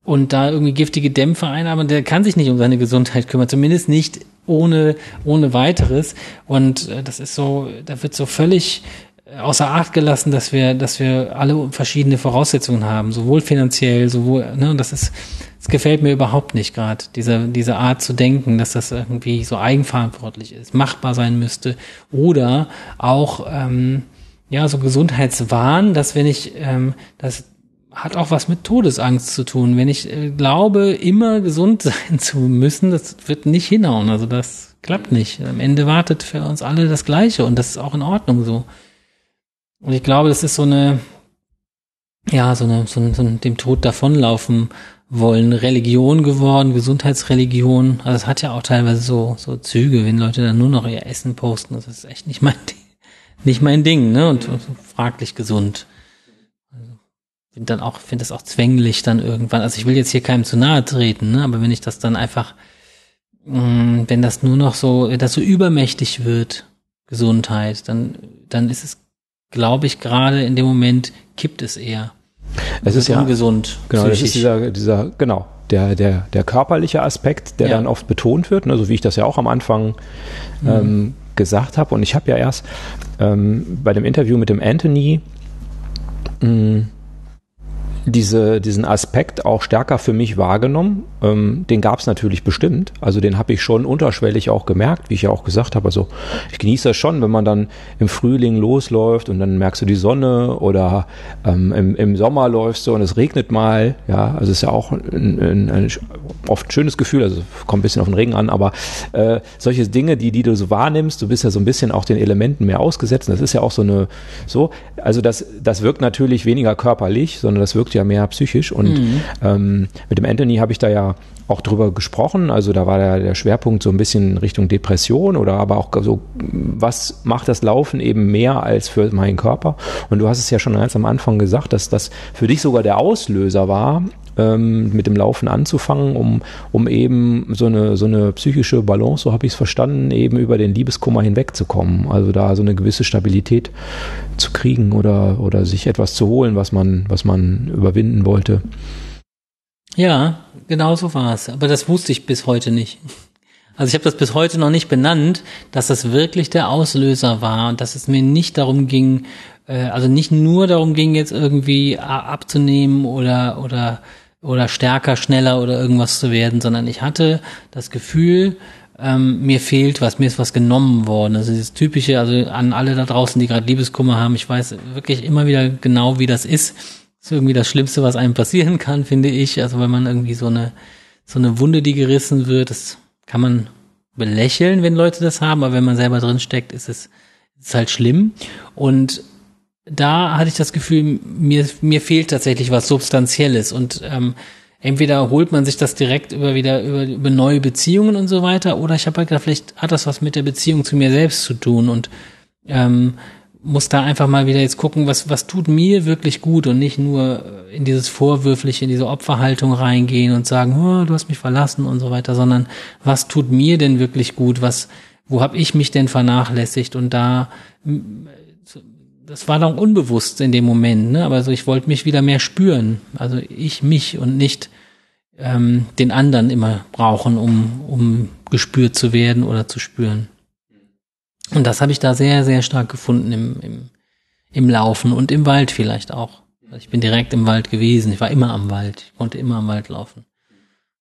und da irgendwie giftige Dämpfe einarbeiten, der kann sich nicht um seine Gesundheit kümmern, zumindest nicht ohne, ohne weiteres. Und äh, das ist so, da wird so völlig außer Acht gelassen, dass wir, dass wir alle verschiedene Voraussetzungen haben, sowohl finanziell, sowohl, ne, und das ist, es gefällt mir überhaupt nicht gerade, diese, diese Art zu denken, dass das irgendwie so eigenverantwortlich ist, machbar sein müsste. Oder auch ähm, ja, so Gesundheitswahn, dass wenn ich, ähm, das hat auch was mit Todesangst zu tun. Wenn ich äh, glaube, immer gesund sein zu müssen, das wird nicht hinhauen. Also das klappt nicht. Am Ende wartet für uns alle das Gleiche und das ist auch in Ordnung so. Und ich glaube, das ist so eine, ja, so eine, so, ein, so ein dem Tod davonlaufen wollen Religion geworden, Gesundheitsreligion. Also es hat ja auch teilweise so, so Züge, wenn Leute dann nur noch ihr Essen posten. Das ist echt nicht mein Ding, nicht mein Ding, ne? Und, und fraglich gesund. Also, bin dann auch, finde das auch zwänglich dann irgendwann. Also ich will jetzt hier keinem zu nahe treten, ne? Aber wenn ich das dann einfach, mh, mm, wenn das nur noch so, wenn das so übermächtig wird, Gesundheit, dann, dann ist es, glaube ich, gerade in dem Moment kippt es eher. Es ist ja ungesund. Genau, psychisch. das ist dieser, dieser, genau, der, der, der körperliche Aspekt, der ja. dann oft betont wird, ne, so wie ich das ja auch am Anfang mhm. ähm, gesagt habe. Und ich habe ja erst ähm, bei dem Interview mit dem Anthony mh, mm, diese, diesen Aspekt auch stärker für mich wahrgenommen. Ähm, den gab es natürlich bestimmt. Also den habe ich schon unterschwellig auch gemerkt, wie ich ja auch gesagt habe. Also ich genieße das schon, wenn man dann im Frühling losläuft und dann merkst du die Sonne oder ähm, im, im Sommer läufst du und es regnet mal. Ja, also ist ja auch ein, ein, ein, oft ein schönes Gefühl. Also kommt ein bisschen auf den Regen an, aber äh, solche Dinge, die, die du so wahrnimmst, du bist ja so ein bisschen auch den Elementen mehr ausgesetzt. Das ist ja auch so eine, so, also das, das wirkt natürlich weniger körperlich, sondern das wirkt ja mehr psychisch. Und mhm. ähm, mit dem Anthony habe ich da ja auch drüber gesprochen. Also da war der, der Schwerpunkt so ein bisschen Richtung Depression oder aber auch so, was macht das Laufen eben mehr als für meinen Körper? Und du hast es ja schon ganz am Anfang gesagt, dass das für dich sogar der Auslöser war, ähm, mit dem Laufen anzufangen, um, um eben so eine, so eine psychische Balance, so habe ich es verstanden, eben über den Liebeskummer hinwegzukommen. Also da so eine gewisse Stabilität zu kriegen oder, oder sich etwas zu holen, was man, was man überwinden wollte. Ja, genau so war es. Aber das wusste ich bis heute nicht. Also ich habe das bis heute noch nicht benannt, dass das wirklich der Auslöser war und dass es mir nicht darum ging, äh, also nicht nur darum ging, jetzt irgendwie abzunehmen oder oder oder stärker, schneller oder irgendwas zu werden, sondern ich hatte das Gefühl, ähm, mir fehlt was, mir ist was genommen worden. Also dieses typische, also an alle da draußen, die gerade Liebeskummer haben, ich weiß wirklich immer wieder genau, wie das ist ist irgendwie das Schlimmste, was einem passieren kann, finde ich. Also wenn man irgendwie so eine, so eine Wunde, die gerissen wird, das kann man belächeln, wenn Leute das haben, aber wenn man selber drin steckt, ist es ist halt schlimm. Und da hatte ich das Gefühl, mir, mir fehlt tatsächlich was Substanzielles und ähm, entweder holt man sich das direkt über wieder über, über neue Beziehungen und so weiter, oder ich habe halt gedacht, vielleicht hat das was mit der Beziehung zu mir selbst zu tun. Und ähm, muss da einfach mal wieder jetzt gucken, was, was tut mir wirklich gut und nicht nur in dieses Vorwürfliche, in diese Opferhaltung reingehen und sagen, oh, du hast mich verlassen und so weiter, sondern was tut mir denn wirklich gut, was, wo habe ich mich denn vernachlässigt? Und da, das war doch unbewusst in dem Moment, ne? aber so ich wollte mich wieder mehr spüren, also ich mich und nicht ähm, den anderen immer brauchen, um, um gespürt zu werden oder zu spüren. Und das habe ich da sehr, sehr stark gefunden im, im, im Laufen und im Wald vielleicht auch. Ich bin direkt im Wald gewesen. Ich war immer am Wald. Ich konnte immer am Wald laufen.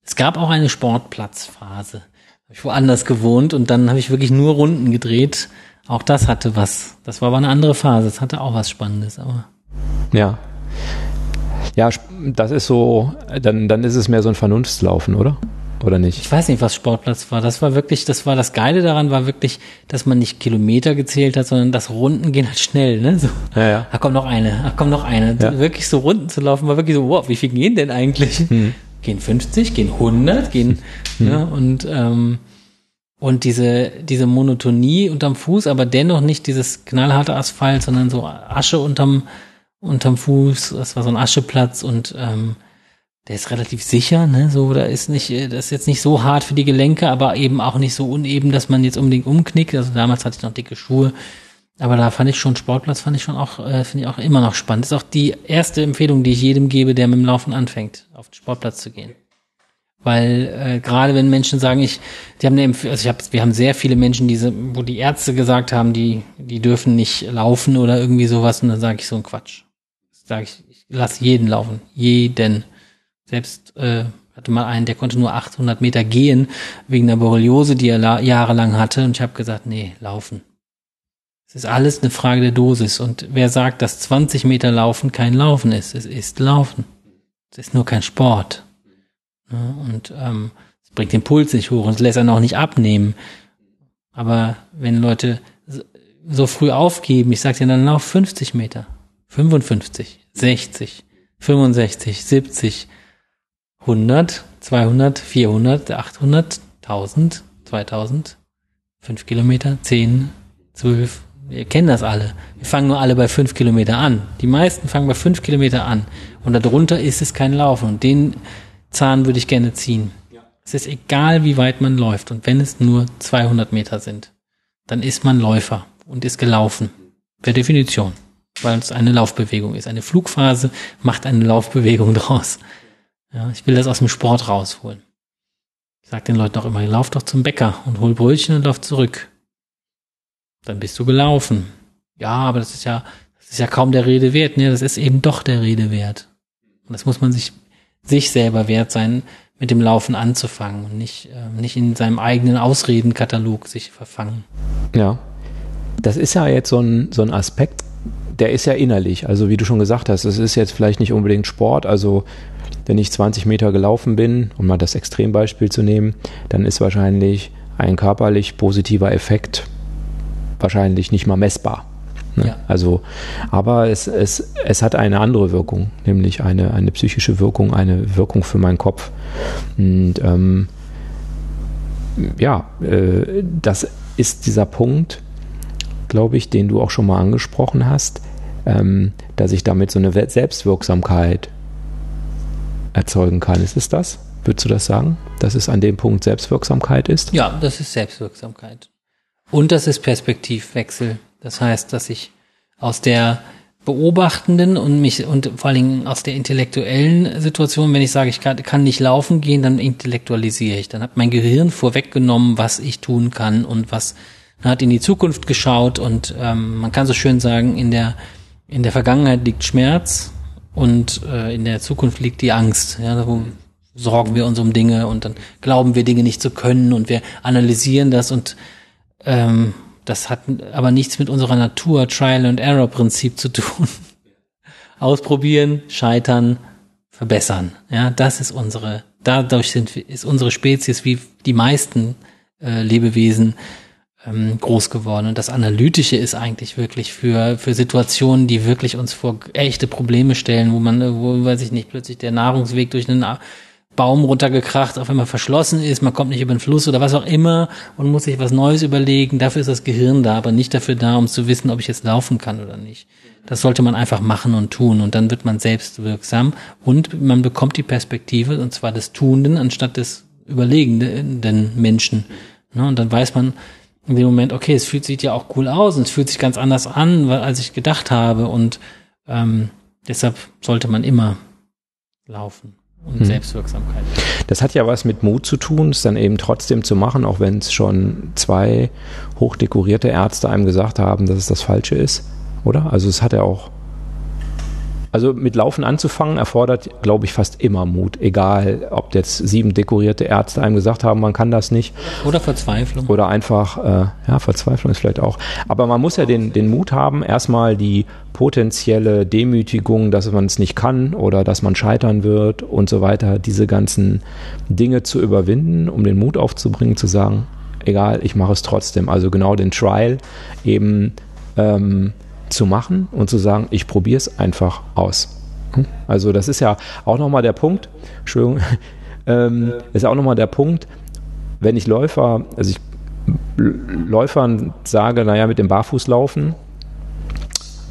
Es gab auch eine Sportplatzphase. Habe ich woanders gewohnt und dann habe ich wirklich nur Runden gedreht. Auch das hatte was. Das war aber eine andere Phase. Es hatte auch was Spannendes, aber. Ja. Ja, das ist so, dann, dann ist es mehr so ein Vernunftslaufen, oder? oder nicht? Ich weiß nicht, was Sportplatz war. Das war wirklich, das war das Geile daran, war wirklich, dass man nicht Kilometer gezählt hat, sondern das Runden gehen halt schnell, ne? So, ja, ja. Ach komm noch eine, ach komm noch eine. Ja. Wirklich so Runden zu laufen, war wirklich so, wow, wie viel gehen denn eigentlich? Hm. Gehen 50, gehen 100, gehen, hm. ne? Und, ähm, und diese, diese Monotonie unterm Fuß, aber dennoch nicht dieses knallharte Asphalt, sondern so Asche unterm, unterm Fuß. Das war so ein Ascheplatz und, ähm, der ist relativ sicher, ne? So, da ist nicht, äh, das ist jetzt nicht so hart für die Gelenke, aber eben auch nicht so uneben, dass man jetzt unbedingt umknickt. Also damals hatte ich noch dicke Schuhe. Aber da fand ich schon Sportplatz, fand ich schon auch, äh, finde ich auch immer noch spannend. Das ist auch die erste Empfehlung, die ich jedem gebe, der mit dem Laufen anfängt, auf den Sportplatz zu gehen. Weil äh, gerade wenn Menschen sagen, ich, die haben eine also ich hab, wir haben sehr viele Menschen, diese, wo die Ärzte gesagt haben, die, die dürfen nicht laufen oder irgendwie sowas, und dann sage ich so ein Quatsch. Sage ich, ich lass jeden laufen, jeden. Selbst äh, hatte mal einen, der konnte nur 800 Meter gehen wegen der Borreliose, die er jahrelang hatte. Und ich habe gesagt, nee, laufen. Es ist alles eine Frage der Dosis. Und wer sagt, dass 20 Meter Laufen kein Laufen ist? Es ist Laufen. Es ist nur kein Sport. Ja, und ähm, es bringt den Puls nicht hoch und es lässt einen auch nicht abnehmen. Aber wenn Leute so früh aufgeben, ich sage dir, dann lauf 50 Meter, 55, 60, 65, 70, 100, 200, 400, 800, 1000, 2000, 5 Kilometer, 10, 12. Wir kennen das alle. Wir fangen nur alle bei 5 Kilometer an. Die meisten fangen bei 5 Kilometer an. Und darunter ist es kein Laufen. Und den Zahn würde ich gerne ziehen. Es ist egal, wie weit man läuft. Und wenn es nur 200 Meter sind, dann ist man Läufer und ist gelaufen. Per Definition. Weil es eine Laufbewegung ist. Eine Flugphase macht eine Laufbewegung draus. Ja, ich will das aus dem Sport rausholen. Ich sage den Leuten auch immer, lauf doch zum Bäcker und hol Brötchen und lauf zurück. Dann bist du gelaufen. Ja, aber das ist ja, das ist ja kaum der Rede wert. Ne, das ist eben doch der Rede wert. Und das muss man sich, sich selber wert sein, mit dem Laufen anzufangen und nicht, äh, nicht in seinem eigenen Ausredenkatalog sich verfangen. Ja. Das ist ja jetzt so ein, so ein Aspekt, der ist ja innerlich. Also wie du schon gesagt hast, es ist jetzt vielleicht nicht unbedingt Sport. Also wenn ich 20 Meter gelaufen bin, um mal das Extrembeispiel zu nehmen, dann ist wahrscheinlich ein körperlich positiver Effekt wahrscheinlich nicht mal messbar. Ne? Ja. Also, aber es, es, es hat eine andere Wirkung, nämlich eine, eine psychische Wirkung, eine Wirkung für meinen Kopf. Und ähm, ja, äh, das ist dieser Punkt, glaube ich, den du auch schon mal angesprochen hast, ähm, dass ich damit so eine Selbstwirksamkeit erzeugen kann. Ist es das? Würdest du das sagen, dass es an dem Punkt Selbstwirksamkeit ist? Ja, das ist Selbstwirksamkeit. Und das ist Perspektivwechsel. Das heißt, dass ich aus der beobachtenden und mich und vor allen Dingen aus der intellektuellen Situation, wenn ich sage, ich kann, kann nicht laufen gehen, dann intellektualisiere ich. Dann hat mein Gehirn vorweggenommen, was ich tun kann und was hat in die Zukunft geschaut und ähm, man kann so schön sagen, in der in der Vergangenheit liegt Schmerz und äh, in der Zukunft liegt die Angst. Ja, wo sorgen wir uns um Dinge und dann glauben wir Dinge nicht zu können und wir analysieren das und ähm, das hat aber nichts mit unserer Natur Trial and Error Prinzip zu tun. Ausprobieren, scheitern, verbessern. Ja, das ist unsere, dadurch sind, ist unsere Spezies wie die meisten äh, Lebewesen ähm, groß geworden. Und das Analytische ist eigentlich wirklich für, für Situationen, die wirklich uns vor echte Probleme stellen, wo man, wo, weiß ich nicht, plötzlich der Nahrungsweg durch einen Baum runtergekracht, auf einmal verschlossen ist, man kommt nicht über den Fluss oder was auch immer und muss sich was Neues überlegen. Dafür ist das Gehirn da, aber nicht dafür da, um zu wissen, ob ich jetzt laufen kann oder nicht. Das sollte man einfach machen und tun und dann wird man selbst wirksam und man bekommt die Perspektive und zwar des Tuenden anstatt des überlegenden Menschen. Ne, und dann weiß man, in dem Moment, okay, es fühlt sich ja auch cool aus und es fühlt sich ganz anders an, als ich gedacht habe. Und ähm, deshalb sollte man immer laufen und hm. Selbstwirksamkeit. Das hat ja was mit Mut zu tun, es dann eben trotzdem zu machen, auch wenn es schon zwei hochdekorierte Ärzte einem gesagt haben, dass es das Falsche ist, oder? Also es hat ja auch also mit Laufen anzufangen erfordert, glaube ich, fast immer Mut. Egal, ob jetzt sieben dekorierte Ärzte einem gesagt haben, man kann das nicht. Oder Verzweiflung. Oder einfach, äh, ja, Verzweiflung ist vielleicht auch. Aber man muss ja den, den Mut haben, erstmal die potenzielle Demütigung, dass man es nicht kann oder dass man scheitern wird und so weiter, diese ganzen Dinge zu überwinden, um den Mut aufzubringen, zu sagen, egal, ich mache es trotzdem. Also genau den Trial eben ähm, zu machen und zu sagen, ich probiere es einfach aus. Hm? Also das ist ja auch nochmal der Punkt, Entschuldigung, ähm, ist auch nochmal der Punkt, wenn ich Läufer, also ich Läufern sage, naja, mit dem Barfußlaufen,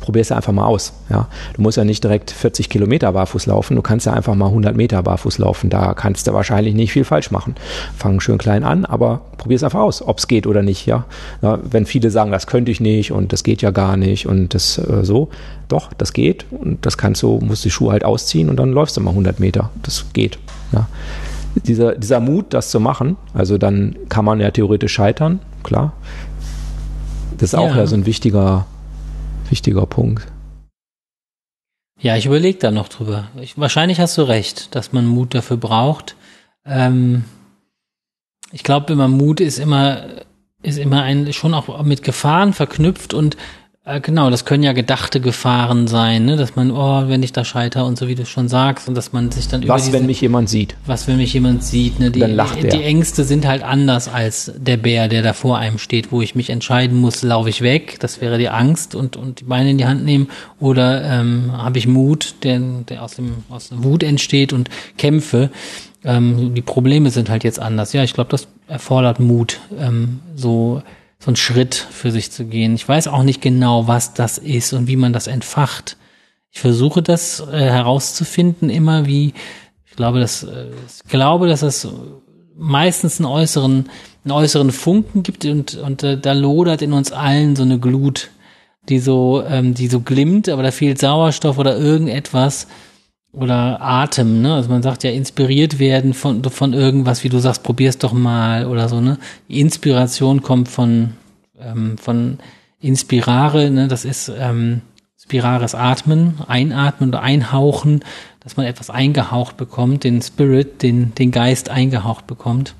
probier es einfach mal aus. Ja? Du musst ja nicht direkt 40 Kilometer barfuß laufen, du kannst ja einfach mal 100 Meter barfuß laufen. Da kannst du wahrscheinlich nicht viel falsch machen. Fang schön klein an, aber probier es einfach aus, ob es geht oder nicht. Ja? ja? Wenn viele sagen, das könnte ich nicht und das geht ja gar nicht und das äh, so, doch, das geht und das kannst du, musst die Schuhe halt ausziehen und dann läufst du mal 100 Meter. Das geht. Ja? Dieser, dieser Mut, das zu machen, also dann kann man ja theoretisch scheitern, klar. Das ist auch ja, ja so ein wichtiger wichtiger Punkt. Ja, ich überlege da noch drüber. Ich, wahrscheinlich hast du recht, dass man Mut dafür braucht. Ähm, ich glaube, immer Mut ist immer ist immer ein schon auch mit Gefahren verknüpft und genau, das können ja gedachte Gefahren sein, ne? dass man, oh, wenn ich da scheiter und so wie du schon sagst und dass man sich dann über Was, diese, wenn mich jemand sieht? Was, wenn mich jemand sieht? Ne? Die, dann lacht die, die Ängste sind halt anders als der Bär, der da vor einem steht, wo ich mich entscheiden muss, laufe ich weg, das wäre die Angst und, und die Beine in die Hand nehmen oder ähm, habe ich Mut, der, der aus, dem, aus dem Wut entsteht und kämpfe. Ähm, die Probleme sind halt jetzt anders. Ja, ich glaube, das erfordert Mut, ähm, so so einen Schritt für sich zu gehen. Ich weiß auch nicht genau, was das ist und wie man das entfacht. Ich versuche das äh, herauszufinden, immer wie, ich glaube, dass, äh, ich glaube, dass es meistens einen äußeren, einen äußeren Funken gibt und, und äh, da lodert in uns allen so eine Glut, die so, ähm, die so glimmt, aber da fehlt Sauerstoff oder irgendetwas oder Atem, ne? Also man sagt ja inspiriert werden von, von irgendwas, wie du sagst, probier's doch mal oder so, ne? Inspiration kommt von, ähm, von Inspirare, ne? Das ist ähm, spirares Atmen, einatmen oder einhauchen, dass man etwas eingehaucht bekommt, den Spirit, den, den Geist eingehaucht bekommt.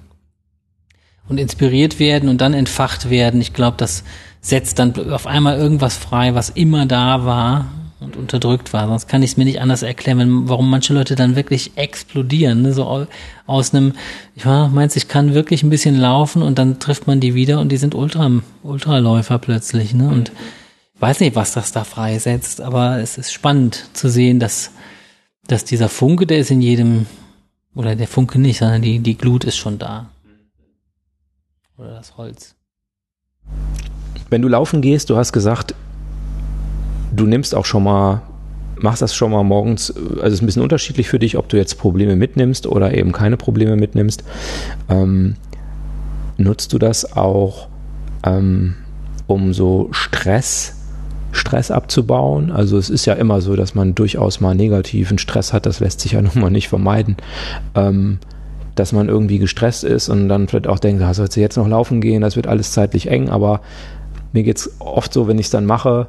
Und inspiriert werden und dann entfacht werden. Ich glaube, das setzt dann auf einmal irgendwas frei, was immer da war und unterdrückt war. Sonst kann ich es mir nicht anders erklären, warum manche Leute dann wirklich explodieren. Ne? So aus einem, ich ja, meinst, ich kann wirklich ein bisschen laufen und dann trifft man die wieder und die sind Ultra, Ultraläufer plötzlich. Ne? Und ich weiß nicht, was das da freisetzt, aber es ist spannend zu sehen, dass, dass dieser Funke, der ist in jedem, oder der Funke nicht, sondern die, die Glut ist schon da. Oder das Holz. Wenn du laufen gehst, du hast gesagt, du nimmst auch schon mal, machst das schon mal morgens, also es ist ein bisschen unterschiedlich für dich, ob du jetzt Probleme mitnimmst oder eben keine Probleme mitnimmst. Ähm, nutzt du das auch, ähm, um so Stress, Stress abzubauen? Also es ist ja immer so, dass man durchaus mal negativen Stress hat, das lässt sich ja nun mal nicht vermeiden. Ähm, dass man irgendwie gestresst ist und dann vielleicht auch denkt, ah, sollst du jetzt noch laufen gehen, das wird alles zeitlich eng, aber mir geht es oft so, wenn ich es dann mache,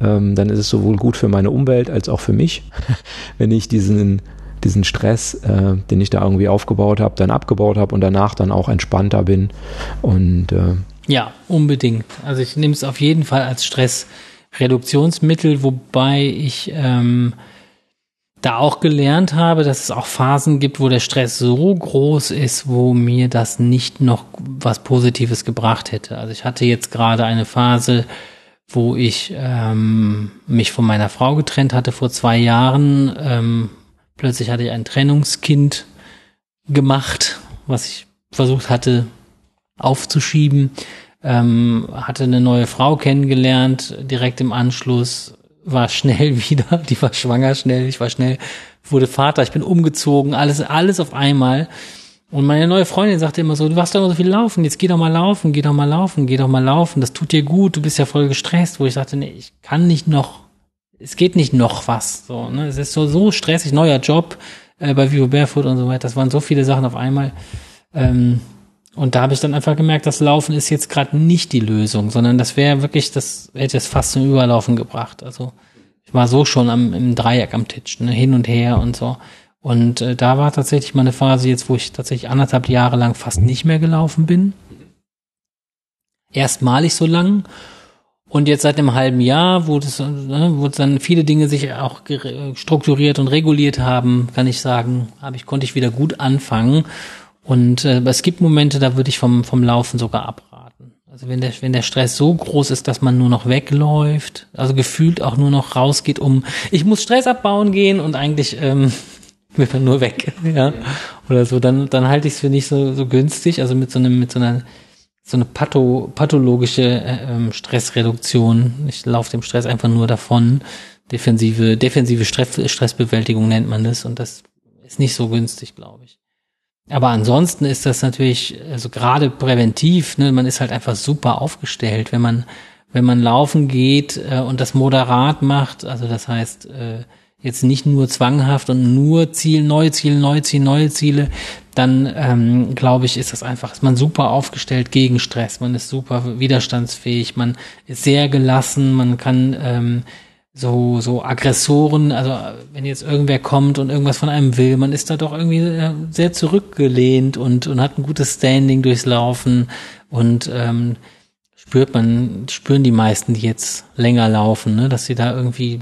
ähm, dann ist es sowohl gut für meine Umwelt als auch für mich, wenn ich diesen, diesen Stress, äh, den ich da irgendwie aufgebaut habe, dann abgebaut habe und danach dann auch entspannter bin. Und äh, ja, unbedingt. Also ich nehme es auf jeden Fall als Stressreduktionsmittel, wobei ich ähm, da auch gelernt habe, dass es auch Phasen gibt, wo der Stress so groß ist, wo mir das nicht noch was Positives gebracht hätte. Also ich hatte jetzt gerade eine Phase, wo ich ähm, mich von meiner Frau getrennt hatte vor zwei Jahren. Ähm, plötzlich hatte ich ein Trennungskind gemacht, was ich versucht hatte aufzuschieben. Ähm, hatte eine neue Frau kennengelernt, direkt im Anschluss, war schnell wieder, die war schwanger schnell, ich war schnell, wurde Vater, ich bin umgezogen, alles, alles auf einmal. Und meine neue Freundin sagte immer so, du warst doch immer so viel laufen, jetzt geh doch mal laufen, geh doch mal laufen, geh doch mal laufen, das tut dir gut, du bist ja voll gestresst, wo ich sagte, nee, ich kann nicht noch, es geht nicht noch was, so, ne, es ist so, so stressig, neuer Job, äh, bei Vivo Barefoot und so weiter, das waren so viele Sachen auf einmal, ähm, und da habe ich dann einfach gemerkt, das Laufen ist jetzt gerade nicht die Lösung, sondern das wäre wirklich, das hätte es fast zum Überlaufen gebracht. Also ich war so schon am, im Dreieck am Tisch, ne, hin und her und so. Und äh, da war tatsächlich mal eine Phase jetzt, wo ich tatsächlich anderthalb Jahre lang fast nicht mehr gelaufen bin. Erstmalig so lang. Und jetzt seit einem halben Jahr, wo das, ne, wo dann viele Dinge sich auch strukturiert und reguliert haben, kann ich sagen, habe ich, konnte ich wieder gut anfangen und äh, es gibt Momente, da würde ich vom, vom Laufen sogar abraten. Also wenn der, wenn der Stress so groß ist, dass man nur noch wegläuft, also gefühlt auch nur noch rausgeht, um ich muss Stress abbauen gehen und eigentlich ähm, will man nur weg, ja. Oder so, dann, dann halte ich es für nicht so, so günstig. Also mit so einem, mit so einer so eine patho, pathologische äh, ähm, Stressreduktion. Ich laufe dem Stress einfach nur davon. Defensive, defensive Stress, Stressbewältigung nennt man das und das ist nicht so günstig, glaube ich. Aber ansonsten ist das natürlich, also gerade präventiv, ne, man ist halt einfach super aufgestellt, wenn man, wenn man laufen geht äh, und das moderat macht, also das heißt, äh, jetzt nicht nur zwanghaft und nur Ziel, neue Ziele, neue Ziele, neue Ziele, dann ähm, glaube ich, ist das einfach, ist man super aufgestellt gegen Stress, man ist super widerstandsfähig, man ist sehr gelassen, man kann ähm, so, so Aggressoren, also wenn jetzt irgendwer kommt und irgendwas von einem will, man ist da doch irgendwie äh, sehr zurückgelehnt und, und hat ein gutes Standing durchs Laufen und ähm, spürt man, spüren die meisten, die jetzt länger laufen, ne, dass sie da irgendwie,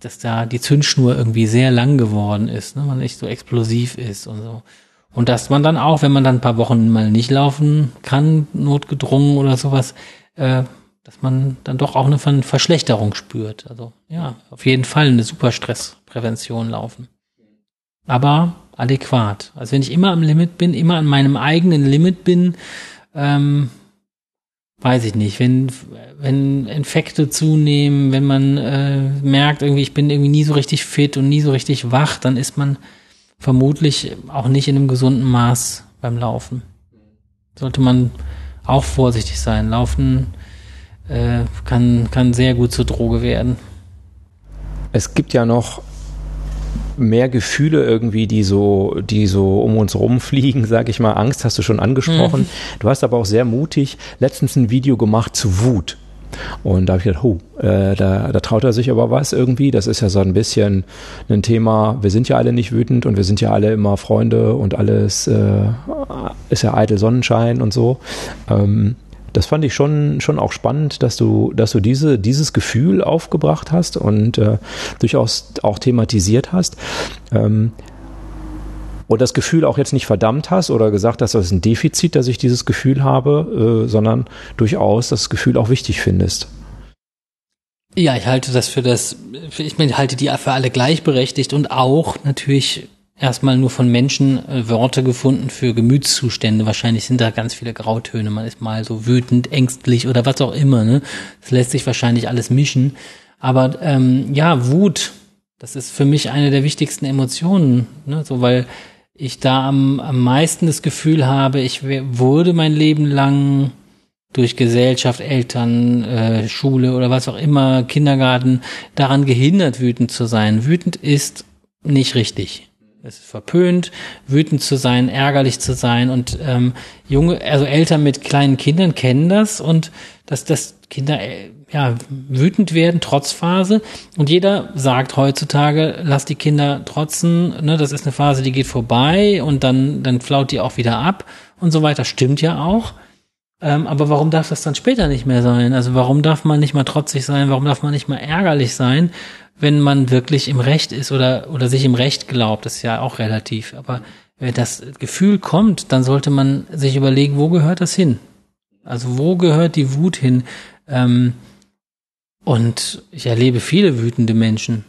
dass da die Zündschnur irgendwie sehr lang geworden ist, ne, man nicht so explosiv ist und so. Und dass man dann auch, wenn man dann ein paar Wochen mal nicht laufen kann, notgedrungen oder sowas, äh, dass man dann doch auch eine Verschlechterung spürt. Also ja, auf jeden Fall eine Superstressprävention laufen. Aber adäquat. Also wenn ich immer am Limit bin, immer an meinem eigenen Limit bin, ähm, weiß ich nicht, wenn, wenn Infekte zunehmen, wenn man äh, merkt, irgendwie, ich bin irgendwie nie so richtig fit und nie so richtig wach, dann ist man vermutlich auch nicht in einem gesunden Maß beim Laufen. Sollte man auch vorsichtig sein. Laufen äh, kann, kann sehr gut zur Droge werden. Es gibt ja noch mehr Gefühle irgendwie, die so, die so um uns rumfliegen, sag ich mal. Angst hast du schon angesprochen. Mhm. Du hast aber auch sehr mutig letztens ein Video gemacht zu Wut. Und da habe ich gedacht, huh, äh, da, da traut er sich aber was irgendwie. Das ist ja so ein bisschen ein Thema, wir sind ja alle nicht wütend und wir sind ja alle immer Freunde und alles äh, ist ja eitel Sonnenschein und so. Ähm, das fand ich schon, schon auch spannend, dass du, dass du diese, dieses Gefühl aufgebracht hast und äh, durchaus auch thematisiert hast. Ähm, und das Gefühl auch jetzt nicht verdammt hast oder gesagt hast, das ist ein Defizit, dass ich dieses Gefühl habe, äh, sondern durchaus das Gefühl auch wichtig findest. Ja, ich halte das für das, ich meine, halte die für alle gleichberechtigt und auch natürlich erstmal nur von Menschen äh, Worte gefunden für Gemütszustände. Wahrscheinlich sind da ganz viele Grautöne. Man ist mal so wütend, ängstlich oder was auch immer. Ne? Das lässt sich wahrscheinlich alles mischen. Aber ähm, ja, Wut, das ist für mich eine der wichtigsten Emotionen. Ne? So, weil ich da am, am meisten das Gefühl habe, ich wurde mein Leben lang durch Gesellschaft, Eltern, äh, Schule oder was auch immer, Kindergarten, daran gehindert, wütend zu sein. Wütend ist nicht richtig. Es ist verpönt, wütend zu sein, ärgerlich zu sein und ähm, junge, also Eltern mit kleinen Kindern kennen das und dass das Kinder äh, ja wütend werden trotz Phase und jeder sagt heutzutage, lass die Kinder trotzen, ne, das ist eine Phase, die geht vorbei und dann dann flaut die auch wieder ab und so weiter. Stimmt ja auch. Ähm, aber warum darf das dann später nicht mehr sein? Also warum darf man nicht mal trotzig sein? Warum darf man nicht mal ärgerlich sein, wenn man wirklich im Recht ist oder, oder sich im Recht glaubt? Ist ja auch relativ. Aber wenn das Gefühl kommt, dann sollte man sich überlegen, wo gehört das hin? Also wo gehört die Wut hin? Ähm, und ich erlebe viele wütende Menschen.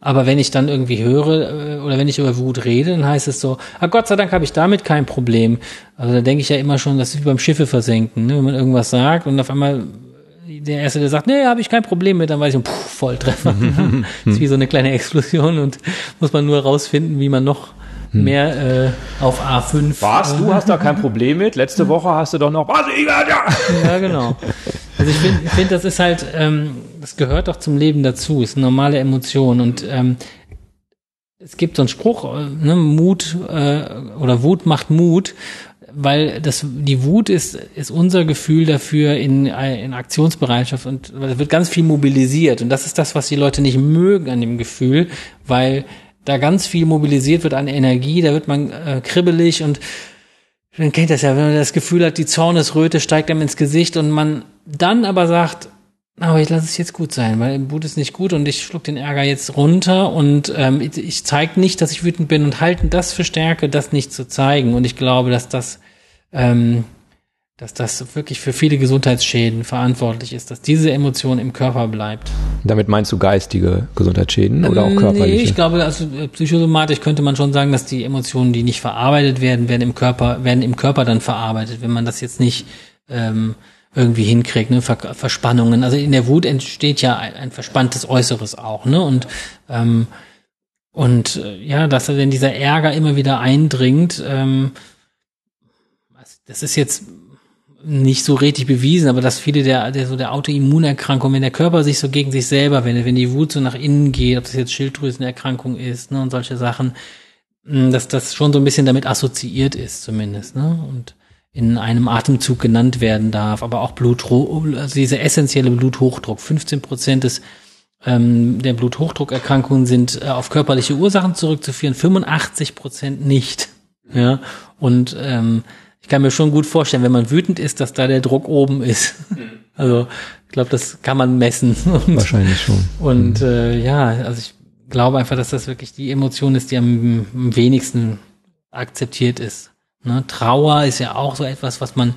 Aber wenn ich dann irgendwie höre äh, oder wenn ich über Wut rede, dann heißt es so, ah Gott sei Dank habe ich damit kein Problem. Also da denke ich ja immer schon, das ist wie beim Schiffe versenken, ne? wenn man irgendwas sagt und auf einmal der Erste, der sagt, nee, habe ich kein Problem mit, dann weiß ich, puh, Volltreffer. das ist wie so eine kleine Explosion und muss man nur rausfinden, wie man noch hm. mehr äh, auf A5. Was? Du hast da kein Problem mit? Letzte Woche hast du doch noch. Was? Ich ja. ja, genau. Also ich finde, find, das ist halt, ähm, das gehört doch zum Leben dazu. Ist eine normale Emotion und ähm, es gibt so einen Spruch, äh, ne, Mut äh, oder Wut macht Mut, weil das die Wut ist ist unser Gefühl dafür in in Aktionsbereitschaft und es wird ganz viel mobilisiert und das ist das, was die Leute nicht mögen an dem Gefühl, weil da ganz viel mobilisiert wird an Energie, da wird man äh, kribbelig und man kennt das ja, wenn man das Gefühl hat, die Zornesröte steigt einem ins Gesicht und man dann aber sagt, aber ich lasse es jetzt gut sein, weil Wut ist nicht gut und ich schluck den Ärger jetzt runter und ähm, ich, ich zeige nicht, dass ich wütend bin und halten das für Stärke, das nicht zu zeigen. Und ich glaube, dass das ähm, dass das wirklich für viele Gesundheitsschäden verantwortlich ist, dass diese Emotion im Körper bleibt. Damit meinst du geistige Gesundheitsschäden oder auch körperliche? Nee, ich glaube, also äh, psychosomatisch könnte man schon sagen, dass die Emotionen, die nicht verarbeitet werden, werden im Körper, werden im Körper dann verarbeitet, wenn man das jetzt nicht ähm, irgendwie hinkriegt, ne? Ver Verspannungen. Also in der Wut entsteht ja ein, ein verspanntes Äußeres auch, ne? Und ähm, und äh, ja, dass er denn dieser Ärger immer wieder eindringt, ähm, das ist jetzt nicht so richtig bewiesen, aber dass viele der, der so der Autoimmunerkrankung, wenn der Körper sich so gegen sich selber wendet, wenn die Wut so nach innen geht, ob das jetzt Schilddrüsenerkrankung ist, ne, und solche Sachen, hm, dass das schon so ein bisschen damit assoziiert ist, zumindest, ne, und in einem Atemzug genannt werden darf, aber auch Blutdruck, also diese essentielle Bluthochdruck, 15 Prozent des ähm, der Bluthochdruckerkrankungen sind äh, auf körperliche Ursachen zurückzuführen, 85 Prozent nicht, ja, und ähm, ich kann mir schon gut vorstellen, wenn man wütend ist, dass da der Druck oben ist. Mhm. Also ich glaube, das kann man messen. Und, Wahrscheinlich schon. Und mhm. äh, ja, also ich glaube einfach, dass das wirklich die Emotion ist, die am wenigsten akzeptiert ist. Ne? Trauer ist ja auch so etwas, was man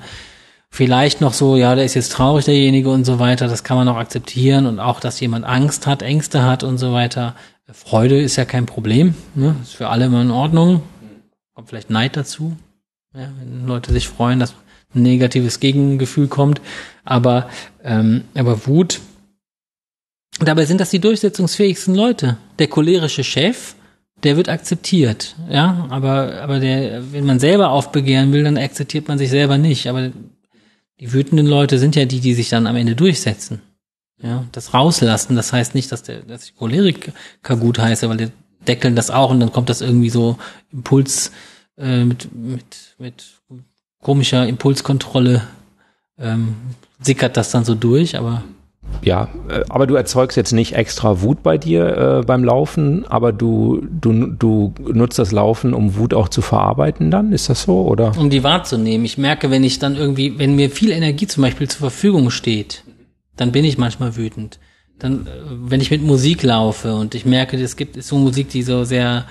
vielleicht noch so, ja, der ist jetzt traurig, derjenige und so weiter, das kann man auch akzeptieren und auch, dass jemand Angst hat, Ängste hat und so weiter. Freude ist ja kein Problem, ne? ist für alle immer in Ordnung. Kommt vielleicht Neid dazu, ja, wenn Leute sich freuen, dass ein negatives Gegengefühl kommt. Aber, ähm, aber Wut, dabei sind das die durchsetzungsfähigsten Leute. Der cholerische Chef, der wird akzeptiert, ja, aber, aber der, wenn man selber aufbegehren will, dann akzeptiert man sich selber nicht. Aber die wütenden Leute sind ja die, die sich dann am Ende durchsetzen. Ja, das rauslassen, das heißt nicht, dass der, dass ich Choleriker gut heiße, weil die deckeln das auch und dann kommt das irgendwie so Impuls, äh, mit, mit, mit komischer Impulskontrolle ähm, sickert das dann so durch, aber ja, äh, aber du erzeugst jetzt nicht extra Wut bei dir äh, beim Laufen, aber du, du, du nutzt das Laufen, um Wut auch zu verarbeiten dann? Ist das so, oder? Um die wahrzunehmen. Ich merke, wenn ich dann irgendwie, wenn mir viel Energie zum Beispiel zur Verfügung steht, dann bin ich manchmal wütend. Dann, äh, wenn ich mit Musik laufe und ich merke, es gibt so Musik, die so sehr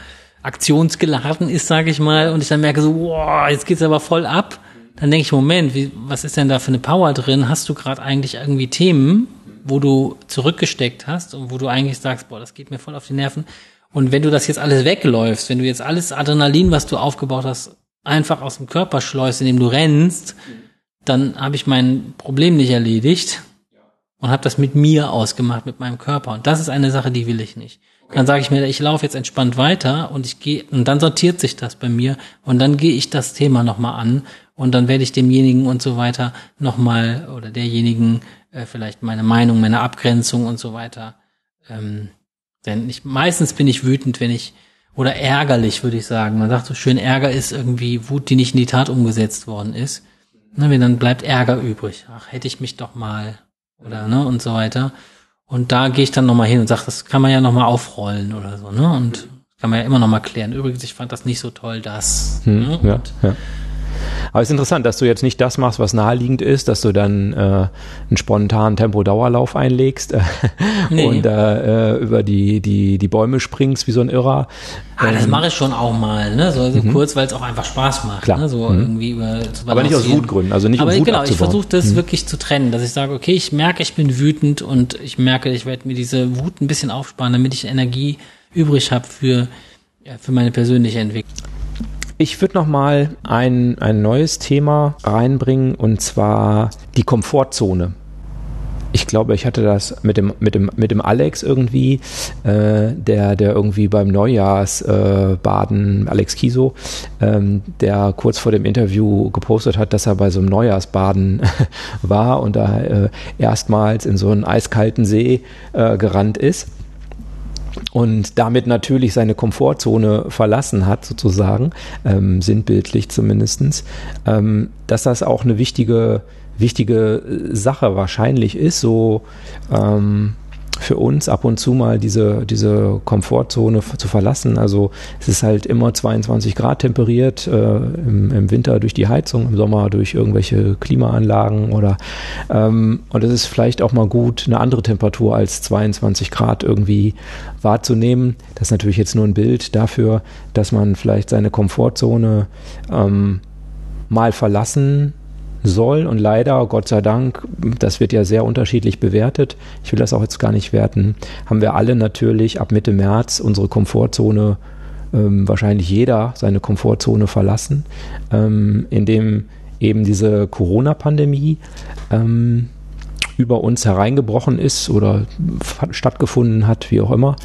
aktionsgeladen ist, sage ich mal, und ich dann merke so, wow, jetzt geht's aber voll ab, dann denke ich, Moment, wie, was ist denn da für eine Power drin? Hast du gerade eigentlich irgendwie Themen, wo du zurückgesteckt hast und wo du eigentlich sagst, boah, das geht mir voll auf die Nerven. Und wenn du das jetzt alles wegläufst, wenn du jetzt alles Adrenalin, was du aufgebaut hast, einfach aus dem Körper schleust, indem du rennst, dann habe ich mein Problem nicht erledigt und habe das mit mir ausgemacht, mit meinem Körper. Und das ist eine Sache, die will ich nicht. Dann sage ich mir, ich laufe jetzt entspannt weiter und ich gehe und dann sortiert sich das bei mir und dann gehe ich das Thema nochmal an und dann werde ich demjenigen und so weiter nochmal oder derjenigen äh, vielleicht meine Meinung, meine Abgrenzung und so weiter. Ähm, denn ich, meistens bin ich wütend, wenn ich oder ärgerlich, würde ich sagen. Man sagt so schön, Ärger ist irgendwie Wut, die nicht in die Tat umgesetzt worden ist. Ne, wenn dann bleibt Ärger übrig. Ach, hätte ich mich doch mal oder ne und so weiter. Und da gehe ich dann nochmal hin und sage, das kann man ja nochmal aufrollen oder so, ne? Und kann man ja immer nochmal klären. Übrigens, ich fand das nicht so toll, das. Hm, ne? ja, ja. Aber es ist interessant, dass du jetzt nicht das machst, was naheliegend ist, dass du dann äh, einen spontanen Tempo-Dauerlauf einlegst äh, nee. und äh, über die, die, die Bäume springst wie so ein Irrer. Ah, das ähm, mache ich schon auch mal, ne? So, so mhm. kurz, weil es auch einfach Spaß macht. Klar. Ne? So mhm. irgendwie über Aber nicht aus Wutgründen, also nicht Aber um Wut genau, ich versuche das mhm. wirklich zu trennen, dass ich sage, okay, ich merke, ich bin wütend und ich merke, ich werde mir diese Wut ein bisschen aufsparen, damit ich Energie übrig habe für, ja, für meine persönliche Entwicklung. Ich würde noch mal ein, ein neues Thema reinbringen und zwar die Komfortzone. Ich glaube, ich hatte das mit dem, mit dem, mit dem Alex irgendwie, äh, der, der irgendwie beim Neujahrsbaden, äh, Alex Kiso, ähm, der kurz vor dem Interview gepostet hat, dass er bei so einem Neujahrsbaden war und da äh, erstmals in so einen eiskalten See äh, gerannt ist und damit natürlich seine Komfortzone verlassen hat, sozusagen, ähm, sinnbildlich zumindestens, ähm, dass das auch eine wichtige, wichtige Sache wahrscheinlich ist, so ähm, für uns ab und zu mal diese, diese Komfortzone zu verlassen. Also es ist halt immer 22 Grad temperiert, äh, im, im, Winter durch die Heizung, im Sommer durch irgendwelche Klimaanlagen oder ähm, und es ist vielleicht auch mal gut, eine andere Temperatur als 22 Grad irgendwie wahrzunehmen. Das ist natürlich jetzt nur ein Bild dafür, dass man vielleicht seine Komfortzone ähm, mal verlassen soll. Und leider, Gott sei Dank, das wird ja sehr unterschiedlich bewertet. Ich will das auch jetzt gar nicht werten. Haben wir alle natürlich ab Mitte März unsere Komfortzone, ähm, wahrscheinlich jeder seine Komfortzone verlassen, ähm, indem eben diese Corona-Pandemie ähm, über uns hereingebrochen ist oder stattgefunden hat, wie auch immer.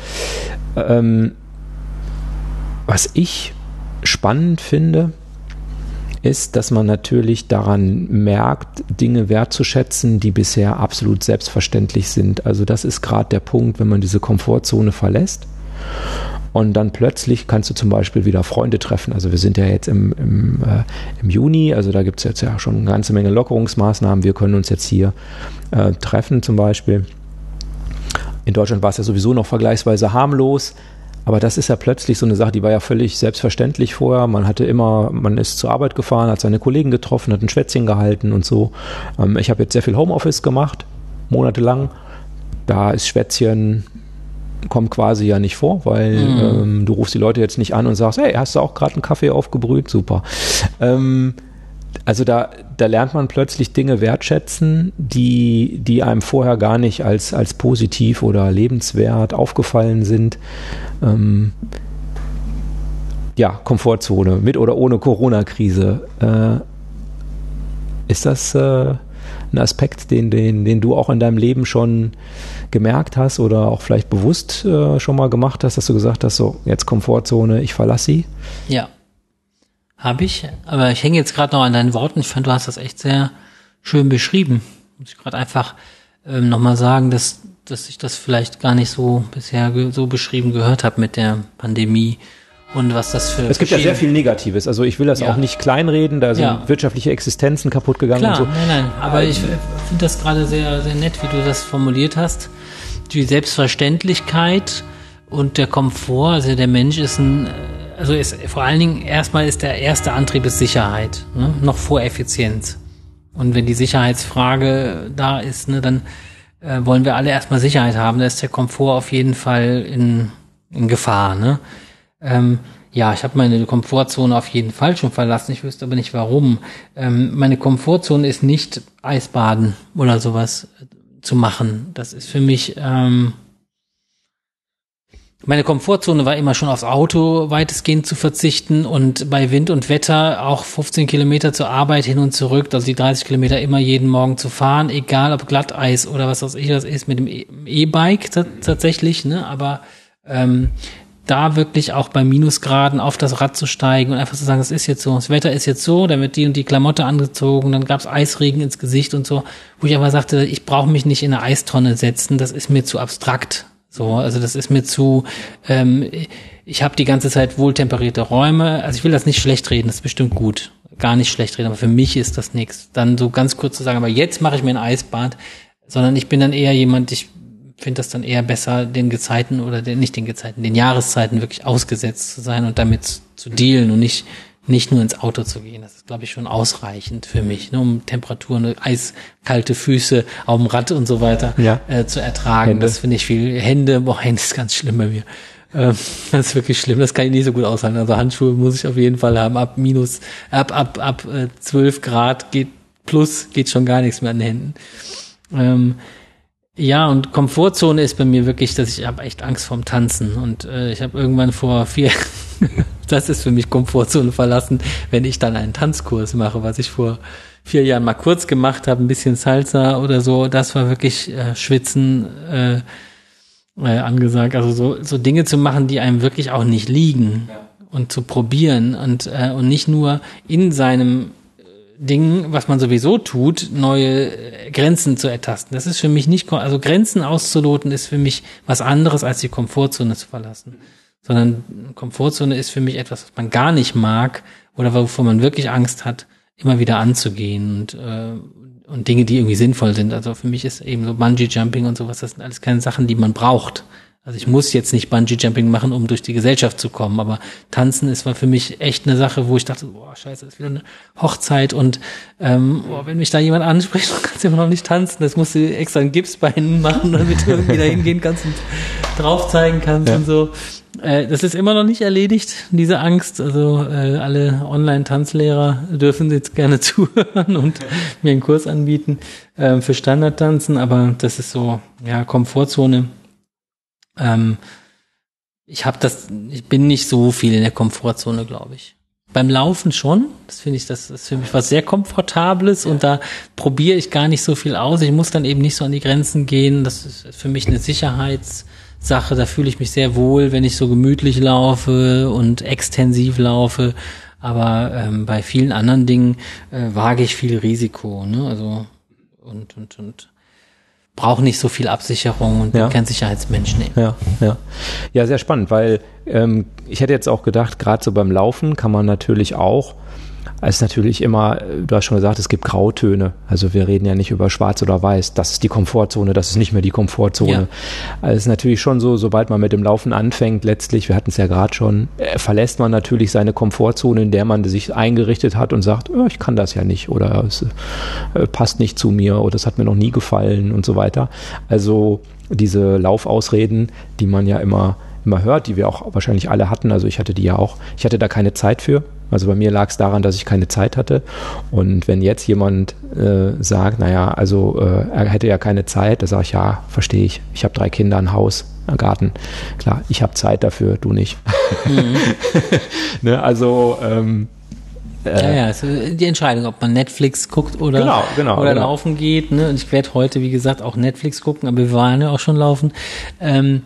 Ähm, was ich spannend finde, ist, dass man natürlich daran merkt, Dinge wertzuschätzen, die bisher absolut selbstverständlich sind. Also das ist gerade der Punkt, wenn man diese Komfortzone verlässt. Und dann plötzlich kannst du zum Beispiel wieder Freunde treffen. Also wir sind ja jetzt im, im, äh, im Juni, also da gibt es jetzt ja schon eine ganze Menge Lockerungsmaßnahmen. Wir können uns jetzt hier äh, treffen zum Beispiel. In Deutschland war es ja sowieso noch vergleichsweise harmlos. Aber das ist ja plötzlich so eine Sache, die war ja völlig selbstverständlich vorher. Man hatte immer, man ist zur Arbeit gefahren, hat seine Kollegen getroffen, hat ein Schwätzchen gehalten und so. Ähm, ich habe jetzt sehr viel Homeoffice gemacht, monatelang. Da ist Schwätzchen kommt quasi ja nicht vor, weil mhm. ähm, du rufst die Leute jetzt nicht an und sagst, hey, hast du auch gerade einen Kaffee aufgebrüht? Super. Ähm, also da, da lernt man plötzlich Dinge wertschätzen, die, die einem vorher gar nicht als, als positiv oder lebenswert aufgefallen sind. Ähm, ja, Komfortzone, mit oder ohne Corona-Krise. Äh, ist das äh, ein Aspekt, den, den, den du auch in deinem Leben schon gemerkt hast oder auch vielleicht bewusst äh, schon mal gemacht hast, dass du gesagt hast, so, jetzt Komfortzone, ich verlasse sie? Ja, habe ich, aber ich hänge jetzt gerade noch an deinen Worten. Ich fand, du hast das echt sehr schön beschrieben. Muss ich gerade einfach ähm, nochmal sagen, dass, dass ich das vielleicht gar nicht so bisher so beschrieben gehört habe mit der Pandemie und was das für. Es gibt ja sehr viel Negatives. Also ich will das ja. auch nicht kleinreden, da sind ja. wirtschaftliche Existenzen kaputt gegangen Klar, und so. Nein, nein, aber ähm, ich finde das gerade sehr, sehr nett, wie du das formuliert hast. Die Selbstverständlichkeit und der Komfort, also der Mensch ist ein also ist vor allen Dingen erstmal ist der erste Antrieb ist Sicherheit, ne? noch vor Effizienz. Und wenn die Sicherheitsfrage da ist, ne, dann äh, wollen wir alle erstmal Sicherheit haben. Da ist der Komfort auf jeden Fall in, in Gefahr. Ne? Ähm, ja, ich habe meine Komfortzone auf jeden Fall schon verlassen. Ich wüsste aber nicht warum. Ähm, meine Komfortzone ist nicht Eisbaden oder sowas zu machen. Das ist für mich ähm, meine Komfortzone war immer schon aufs Auto weitestgehend zu verzichten und bei Wind und Wetter auch 15 Kilometer zur Arbeit hin und zurück, also die 30 Kilometer immer jeden Morgen zu fahren, egal ob Glatteis oder was weiß ich was ist mit dem e- E-Bike tatsächlich, ne? Aber ähm, da wirklich auch bei Minusgraden auf das Rad zu steigen und einfach zu sagen, es ist jetzt so, das Wetter ist jetzt so, dann wird die und die Klamotte angezogen, dann gab's Eisregen ins Gesicht und so, wo ich aber sagte, ich brauche mich nicht in eine Eistonne setzen, das ist mir zu abstrakt. So, also das ist mir zu, ähm, ich habe die ganze Zeit wohltemperierte Räume. Also ich will das nicht schlecht reden, das ist bestimmt gut. Gar nicht schlecht reden, aber für mich ist das nichts. Dann so ganz kurz zu sagen, aber jetzt mache ich mir ein Eisbad, sondern ich bin dann eher jemand, ich finde das dann eher besser, den Gezeiten oder den, nicht den Gezeiten, den Jahreszeiten wirklich ausgesetzt zu sein und damit zu dealen und nicht nicht nur ins Auto zu gehen. Das ist, glaube ich, schon ausreichend für mich, ne, um Temperaturen, eiskalte Füße auf dem Rad und so weiter Ja. äh, zu ertragen. Hände. Das finde ich viel. Hände, boah, Hände ist ganz schlimm bei mir. Ähm, das ist wirklich schlimm. Das kann ich nicht so gut aushalten. Also Handschuhe muss ich auf jeden Fall haben. Ab minus, ab, ab, ab äh, 12 Grad geht plus, geht schon gar nichts mehr an den Händen. Ähm, ja, und Komfortzone ist bei mir wirklich, dass ich habe echt Angst vorm Tanzen. Und äh, ich habe irgendwann vor vier, das ist für mich Komfortzone verlassen, wenn ich dann einen Tanzkurs mache, was ich vor vier Jahren mal kurz gemacht habe, ein bisschen Salsa oder so. Das war wirklich äh, Schwitzen äh, äh, angesagt. Also so, so Dinge zu machen, die einem wirklich auch nicht liegen und zu probieren und, äh, und nicht nur in seinem Ding, was man sowieso tut, neue äh, Grenzen zu ertasten. Das ist für mich nicht, also Grenzen auszuloten ist für mich was anderes als die Komfortzone zu verlassen. Sondern Komfortzone ist für mich etwas, was man gar nicht mag oder wovor man wirklich Angst hat, immer wieder anzugehen und, äh, und Dinge, die irgendwie sinnvoll sind. Also für mich ist eben so Bungee Jumping und sowas, das sind alles keine Sachen, die man braucht. Also ich muss jetzt nicht Bungee Jumping machen, um durch die Gesellschaft zu kommen, aber Tanzen ist war für mich echt eine Sache, wo ich dachte, boah, scheiße, das ist wieder eine Hochzeit und ähm, boah, wenn mich da jemand anspricht, du kannst immer noch nicht tanzen, das musst du extra ein Gipsbein machen, damit du irgendwie da hingehen kannst und drauf zeigen kannst Ja. und so. Äh, das ist immer noch nicht erledigt, diese Angst. Also äh, alle Online-Tanzlehrer dürfen jetzt gerne zuhören und mir einen Kurs anbieten ähm, für Standardtanzen, aber das ist so, ja, Komfortzone. Ähm, ich habe das, ich bin nicht so viel in der Komfortzone, glaube ich. Beim Laufen schon. Das finde ich, das ist für mich was sehr Komfortables und da probiere ich gar nicht so viel aus. Ich muss dann eben nicht so an die Grenzen gehen. Das ist für mich eine Sicherheitssache. Da fühle ich mich sehr wohl, wenn ich so gemütlich laufe und extensiv laufe. Aber ähm, bei vielen anderen Dingen äh, wage ich viel Risiko. Ne? Also und und und brauche nicht so viel Absicherung und Ja. kein Sicherheitsmensch. Nee. Ja, ja. Ja, sehr spannend, weil ähm, ich hätte jetzt auch gedacht, gerade so beim Laufen kann man natürlich auch, es ist natürlich immer, du hast schon gesagt, es gibt Grautöne. Also wir reden ja nicht über schwarz oder weiß. Das ist die Komfortzone, das ist nicht mehr die Komfortzone. Ja. Also es ist natürlich schon so, sobald man mit dem Laufen anfängt, letztlich, wir hatten es ja gerade schon, äh, verlässt man natürlich seine Komfortzone, in der man sich eingerichtet hat und sagt, oh, ich kann das ja nicht oder es äh, passt nicht zu mir oder es hat mir noch nie gefallen und so weiter. Also diese Laufausreden, die man ja immer immer hört, die wir auch wahrscheinlich alle hatten. Also ich hatte die ja auch. Ich hatte da keine Zeit für. Also bei mir lag es daran, dass ich keine Zeit hatte. Und wenn jetzt jemand äh, sagt, naja, also äh, er hätte ja keine Zeit, da sage ich, ja, verstehe ich. Ich habe drei Kinder, ein Haus, einen Garten. Klar, ich habe Zeit dafür, du nicht. ne, also ähm, Ja, ja, es ist die Entscheidung, ob man Netflix guckt oder, Genau, genau, oder genau. laufen geht. Ne? Und ich werde heute, wie gesagt, auch Netflix gucken, aber wir waren ja auch schon laufen. Ähm,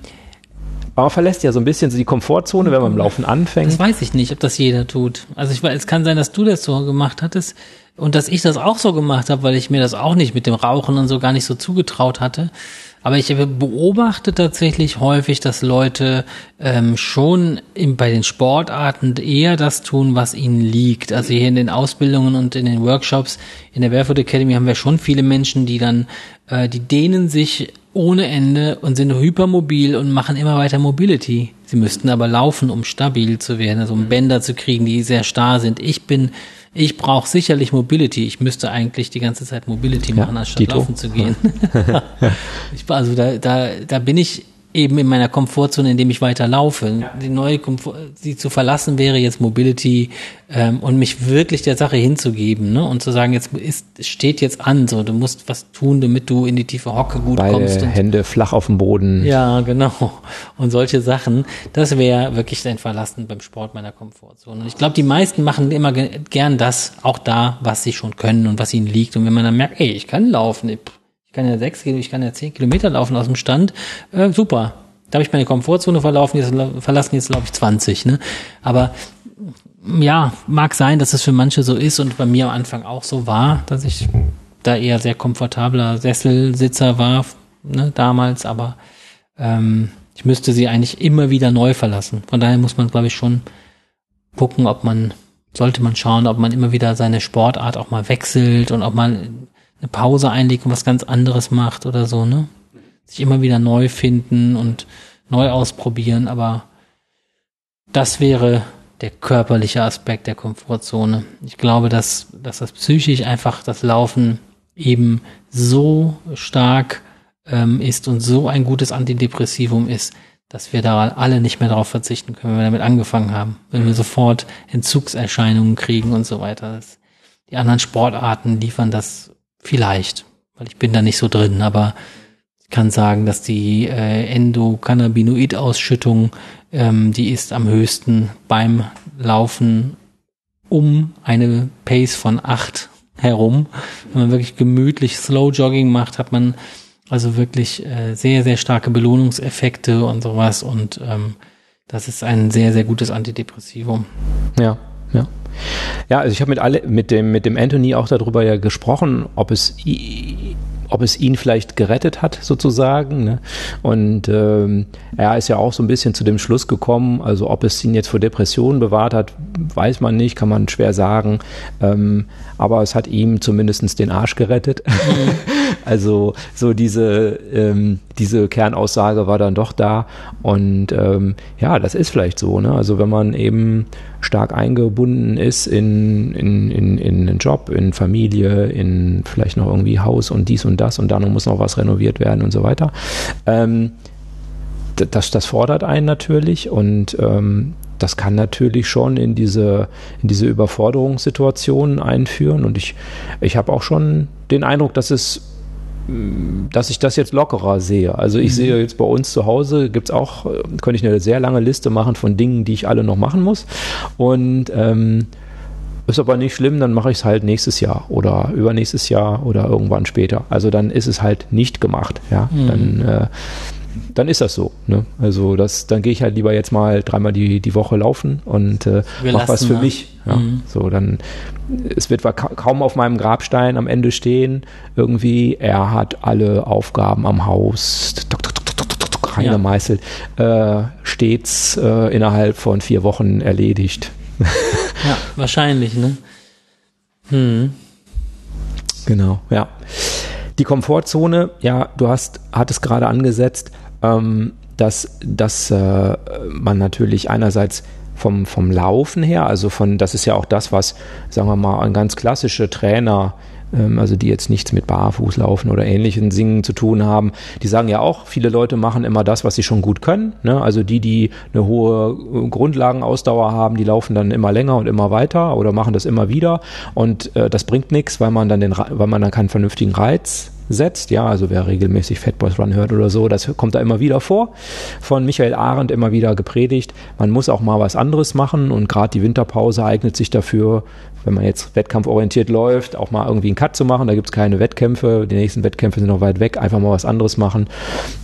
man verlässt ja so ein bisschen so die Komfortzone, wenn man im Laufen anfängt. das weiß ich nicht, ob das jeder tut. Also ich weiß, es kann sein, dass du das so gemacht hattest und dass ich das auch so gemacht habe, weil ich mir das auch nicht mit dem Rauchen und so gar nicht so zugetraut hatte. Aber ich beobachte tatsächlich häufig, dass Leute ähm, schon in, bei den Sportarten eher das tun, was ihnen liegt. Also hier in den Ausbildungen und in den Workshops in der Barefoot Academy haben wir schon viele Menschen, die dann, äh, die dehnen sich ohne Ende und sind hypermobil und machen immer weiter Mobility. Sie müssten aber laufen, um stabil zu werden, also um Bänder zu kriegen, die sehr starr sind. Ich bin, ich brauche sicherlich Mobility. Ich müsste eigentlich die ganze Zeit Mobility Ja, machen, anstatt Dito. laufen zu gehen. ich, also da, da, da bin ich eben in meiner Komfortzone, indem ich weiter laufe. Die neue Komfort, sie zu verlassen wäre jetzt Mobility ähm, und mich wirklich der Sache hinzugeben ne? und zu sagen, jetzt ist, es steht jetzt an, so du musst was tun, damit du in die tiefe Hocke gut kommst. Beide Und, Hände flach auf dem Boden. ja, genau. Und solche Sachen, das wäre wirklich ein Verlassen beim Sport meiner Komfortzone. Und ich glaube, die meisten machen immer ge gern das, auch da, was sie schon können und was ihnen liegt. Und wenn man dann merkt, ey, ich kann laufen, ich ich kann ja sechs, Kilo- ich kann ja zehn Kilometer laufen aus dem Stand, äh, super. Da habe ich meine Komfortzone verlaufen, jetzt, verlassen, jetzt glaube ich 20. Ne? Aber ja, mag sein, dass es für manche so ist und bei mir am Anfang auch so war, dass ich da eher sehr komfortabler Sesselsitzer war, ne, damals, aber ähm, ich müsste sie eigentlich immer wieder neu verlassen. Von daher muss man, glaube ich, schon gucken, ob man, sollte man schauen, ob man immer wieder seine Sportart auch mal wechselt und ob man eine Pause einlegt und was ganz anderes macht oder so, ne? Sich immer wieder neu finden und neu ausprobieren, aber das wäre der körperliche Aspekt der Komfortzone. Ich glaube, dass, dass das psychisch einfach das Laufen eben so stark ähm, ist und so ein gutes Antidepressivum ist, dass wir da alle nicht mehr darauf verzichten können, wenn wir damit angefangen haben. Wenn wir sofort Entzugserscheinungen kriegen und so weiter. Das, die anderen Sportarten liefern das vielleicht, weil ich bin da nicht so drin, aber ich kann sagen, dass die äh, Endokannabinoid-Ausschüttung, ähm, die ist am höchsten beim Laufen um eine Pace von acht herum. Wenn man wirklich gemütlich Slow Jogging macht, hat man also wirklich äh, sehr, sehr starke Belohnungseffekte und sowas. Und ähm, das ist ein sehr, sehr gutes Antidepressivum. Ja, ja. Ja, also ich habe mit mit dem, mit dem Anthony auch darüber ja gesprochen, ob es ob es ihn vielleicht gerettet hat, sozusagen. Ne? Und ähm, er ist ja auch so ein bisschen zu dem Schluss gekommen, also ob es ihn jetzt vor Depressionen bewahrt hat, weiß man nicht, kann man schwer sagen. Ähm, aber es hat ihm zumindest den Arsch gerettet. Mhm. also so diese, ähm, diese Kernaussage war dann doch da. Und ähm, ja, das ist vielleicht so. Ne? Also wenn man eben stark eingebunden ist in, in, in, in einen Job, in Familie, in vielleicht noch irgendwie Haus und dies und das und dann muss noch was renoviert werden und so weiter. Ähm, das, das fordert einen natürlich und ähm, das kann natürlich schon in diese, in diese Überforderungssituationen einführen. Und ich, ich habe auch schon den Eindruck, dass es dass ich das jetzt lockerer sehe. Also ich mhm. sehe jetzt bei uns zu Hause, gibt es auch, könnte ich eine sehr lange Liste machen von Dingen, die ich alle noch machen muss. Und ähm, ist aber nicht schlimm, dann mache ich es halt nächstes Jahr oder übernächstes Jahr oder irgendwann später. Also dann ist es halt nicht gemacht. Ja, mhm. dann äh, dann ist das so. Ne? Also das, dann gehe ich halt lieber jetzt mal dreimal die, die Woche laufen und äh, mache was für mich. Ja? Mhm. So, dann es wird kaum auf meinem Grabstein am Ende stehen. Irgendwie, er hat alle Aufgaben am Haus reingemeißelt, ja. äh, stets äh, innerhalb von vier Wochen erledigt. ja, wahrscheinlich, ne? Hm. Genau, ja. Die Komfortzone, ja, du hast, hattest gerade angesetzt, ähm, dass, dass äh, man natürlich einerseits vom, vom Laufen her, also von, das ist ja auch das, was, sagen wir mal, ein ganz klassische Trainer also die jetzt nichts mit Barfußlaufen oder ähnlichen Singen zu tun haben, die sagen ja auch, viele Leute machen immer das, was sie schon gut können. Ne? Also die, die eine hohe äh, Grundlagenausdauer haben, die laufen dann immer länger und immer weiter oder machen das immer wieder. Und äh, das bringt nichts, weil man dann den, weil man dann keinen vernünftigen Reiz setzt. Ja, also wer regelmäßig Fat Boys Run hört oder so, das kommt da immer wieder vor. Von Michael Arendt immer wieder gepredigt. Man muss auch mal was anderes machen und gerade die Winterpause eignet sich dafür, wenn man jetzt wettkampforientiert läuft, auch mal irgendwie einen Cut zu machen. Da gibt es keine Wettkämpfe. Die nächsten Wettkämpfe sind noch weit weg. Einfach mal was anderes machen.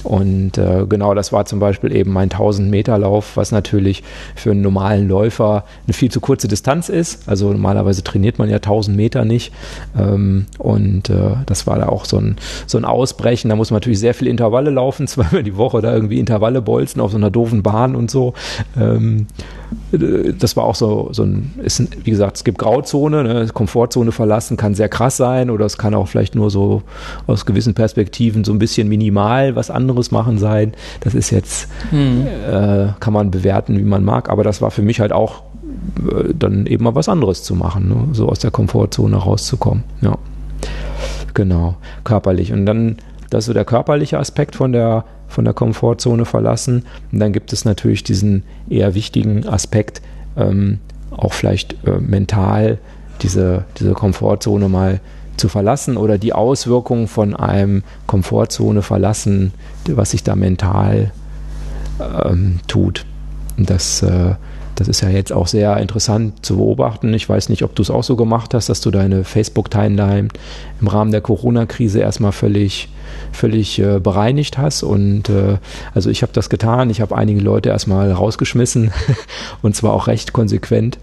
Und äh, genau das war zum Beispiel eben mein 1000 Meter Lauf, was natürlich für einen normalen Läufer eine viel zu kurze Distanz ist. Also normalerweise trainiert man ja 1000 Meter nicht. Ähm, und äh, das war da auch so ein, so ein Ausbrechen. Da muss man natürlich sehr viele Intervalle laufen, zweimal die Woche da irgendwie Intervalle bolzen auf so einer doofen Bahn und so. Ähm, das war auch so, so ein, ist, wie gesagt, es gibt Grauzone, ne? Komfortzone verlassen kann sehr krass sein oder es kann auch vielleicht nur so aus gewissen Perspektiven so ein bisschen minimal was anderes machen sein. Das ist jetzt, mhm. äh, kann man bewerten, wie man mag, aber das war für mich halt auch äh, dann eben mal was anderes zu machen, ne? so aus der Komfortzone rauszukommen. Ja, genau, körperlich. Und dann, das ist so der körperliche Aspekt von der von der Komfortzone verlassen. Und dann gibt es natürlich diesen eher wichtigen Aspekt, ähm, auch vielleicht äh, mental diese, diese Komfortzone mal zu verlassen oder die Auswirkungen von einem Komfortzone verlassen, was sich da mental ähm, tut. Und das, äh, das ist ja jetzt auch sehr interessant zu beobachten. Ich weiß nicht, ob du es auch so gemacht hast, dass du deine Facebook-Timeline im Rahmen der Corona-Krise erstmal völlig völlig äh, bereinigt hast. Und äh, also ich habe das getan. Ich habe einige Leute erstmal rausgeschmissen und zwar auch recht konsequent,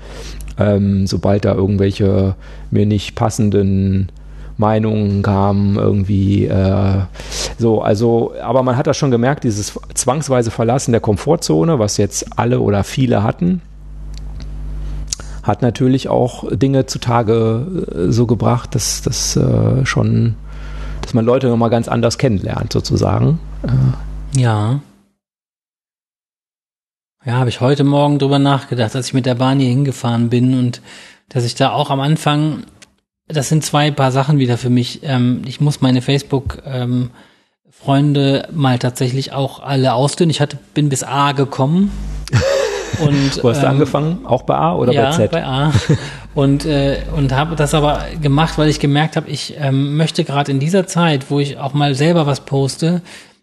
ähm, sobald da irgendwelche mir nicht passenden Meinungen kamen, irgendwie äh, so, also, aber man hat das schon gemerkt, dieses zwangsweise Verlassen der Komfortzone, was jetzt alle oder viele hatten, hat natürlich auch Dinge zutage äh, so gebracht, dass das äh, schon dass man Leute nochmal ganz anders kennenlernt, sozusagen. Äh, ja. Ja, habe ich heute Morgen drüber nachgedacht, als ich mit der Bahn hier hingefahren bin und dass ich da auch am Anfang, das sind zwei paar Sachen wieder für mich. Ähm, ich muss meine Facebook ähm, Freunde mal tatsächlich auch alle ausdünnen. Ich hatte, bin bis A gekommen. Und, Wo hast du ähm, angefangen? Auch bei A oder ja, bei Z? bei A. Und, äh, und habe das aber gemacht, weil ich gemerkt habe, ich ähm, möchte gerade in dieser Zeit, wo ich auch mal selber was poste,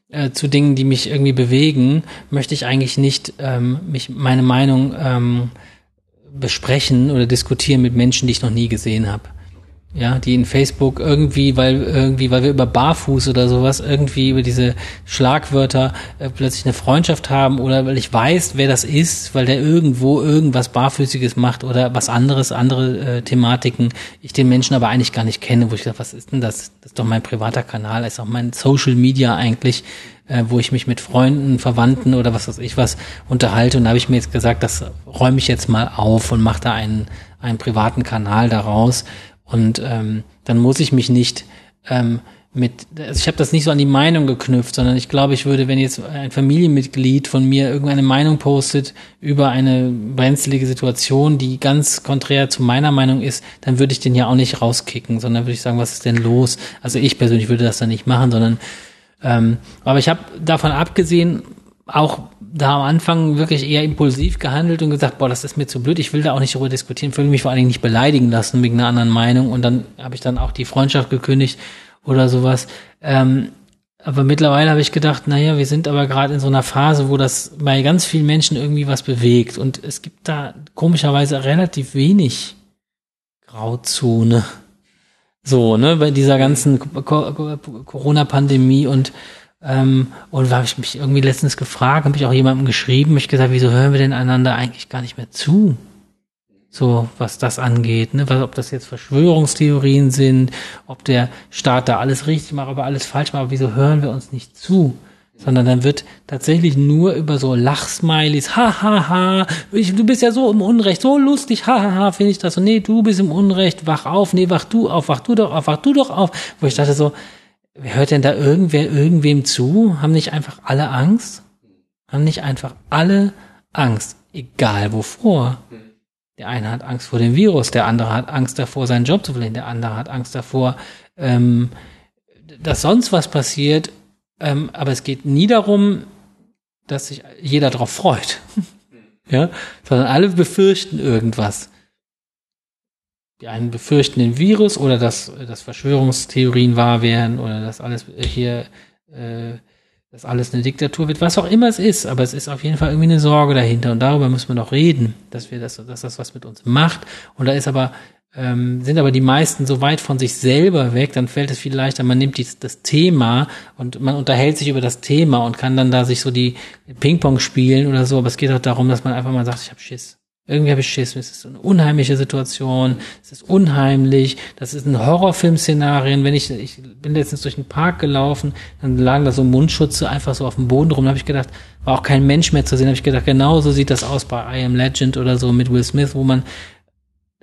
äh, zu Dingen, die mich irgendwie bewegen, möchte ich eigentlich nicht ähm, mich meine Meinung ähm, besprechen oder diskutieren mit Menschen, die ich noch nie gesehen habe ja, die in Facebook irgendwie, weil irgendwie, weil wir über Barfuß oder sowas irgendwie über diese Schlagwörter äh, plötzlich eine Freundschaft haben oder weil ich weiß, wer das ist, weil der irgendwo irgendwas Barfüßiges macht oder was anderes, andere äh, Thematiken, ich den Menschen aber eigentlich gar nicht kenne, wo ich sage, was ist denn das? Das ist doch mein privater Kanal, ist auch mein Social Media eigentlich, äh, wo ich mich mit Freunden, Verwandten oder was weiß ich was unterhalte und da habe ich mir jetzt gesagt, das räume ich jetzt mal auf und mache da einen, einen privaten Kanal daraus und ähm, dann muss ich mich nicht ähm, mit, also ich habe das nicht so an die Meinung geknüpft, sondern ich glaube, ich würde, wenn jetzt ein Familienmitglied von mir irgendeine Meinung postet über eine brenzlige Situation, die ganz konträr zu meiner Meinung ist, dann würde ich den ja auch nicht rauskicken, sondern würde ich sagen, was ist denn los? Also ich persönlich würde das dann nicht machen, sondern ähm, aber ich habe davon abgesehen auch da am Anfang wirklich eher impulsiv gehandelt und gesagt, boah, das ist mir zu blöd, ich will da auch nicht darüber diskutieren, will mich vor allen Dingen nicht beleidigen lassen wegen einer anderen Meinung und dann habe ich dann auch die Freundschaft gekündigt oder sowas. Ähm, aber mittlerweile habe ich gedacht, naja, wir sind aber gerade in so einer Phase, wo das bei ganz vielen Menschen irgendwie was bewegt und es gibt da komischerweise relativ wenig Grauzone. So, ne, bei dieser ganzen Corona-Pandemie und ähm, und da habe ich mich irgendwie letztens gefragt, habe ich auch jemandem geschrieben, mich gesagt, wieso hören wir denn einander eigentlich gar nicht mehr zu? So, was das angeht, ne? Was, ob das jetzt Verschwörungstheorien sind, ob der Staat da alles richtig macht, aber alles falsch macht, aber wieso hören wir uns nicht zu? Sondern dann wird tatsächlich nur über so Lachsmileys, ha, ha, ha, ich, du bist ja so im Unrecht, so lustig, ha, ha, ha, finde ich das so, nee, du bist im Unrecht, wach auf, nee, wach du auf, wach du doch auf, wach du doch auf, wo ich dachte so, hört denn da irgendwer irgendwem zu? Haben nicht einfach alle Angst? Haben nicht einfach alle Angst? Egal wovor. Der eine hat Angst vor dem Virus, der andere hat Angst davor, seinen Job zu verlieren, der andere hat Angst davor, ähm, dass sonst was passiert. Ähm, aber es geht nie darum, dass sich jeder darauf freut. ja, sondern alle befürchten irgendwas. Die einen befürchten den Virus oder dass, dass Verschwörungstheorien wahr werden oder dass alles hier, äh, dass alles eine Diktatur wird, was auch immer es ist, aber es ist auf jeden Fall irgendwie eine Sorge dahinter und darüber müssen wir noch reden, dass wir das, dass das was mit uns macht. Und da ist aber, ähm, sind aber die meisten so weit von sich selber weg, dann fällt es viel leichter, man nimmt die, das Thema und man unterhält sich über das Thema und kann dann da sich so die Ping-Pong spielen oder so, aber es geht auch darum, dass man einfach mal sagt, ich habe Schiss. Irgendwie habe ich Schiss. Es ist eine unheimliche Situation. Es ist unheimlich. Das ist ein Horrorfilm-Szenarien. Wenn ich, ich bin letztens durch den Park gelaufen, dann lagen da so Mundschutze einfach so auf dem Boden rum. Da habe ich gedacht, war auch kein Mensch mehr zu sehen. Da habe ich gedacht, genau so sieht das aus bei I Am Legend oder so mit Will Smith, wo man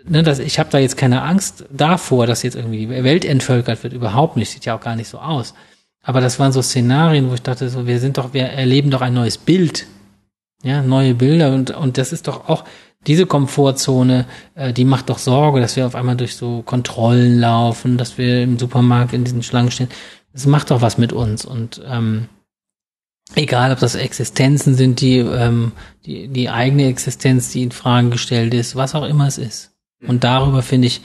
Ne, das, ich habe da jetzt keine Angst davor, dass jetzt irgendwie die Welt entvölkert wird. Überhaupt nicht. Sieht ja auch gar nicht so aus. Aber das waren so Szenarien, wo ich dachte, so, wir sind doch, wir erleben doch ein neues Bild. Ja, neue Bilder und, und das ist doch auch, diese Komfortzone, äh, die macht doch Sorge, dass wir auf einmal durch so Kontrollen laufen, dass wir im Supermarkt in diesen Schlangen stehen. Das macht doch was mit uns und ähm, egal, ob das Existenzen sind, die ähm, die die eigene Existenz, die in Frage gestellt ist, was auch immer es ist. Und darüber finde ich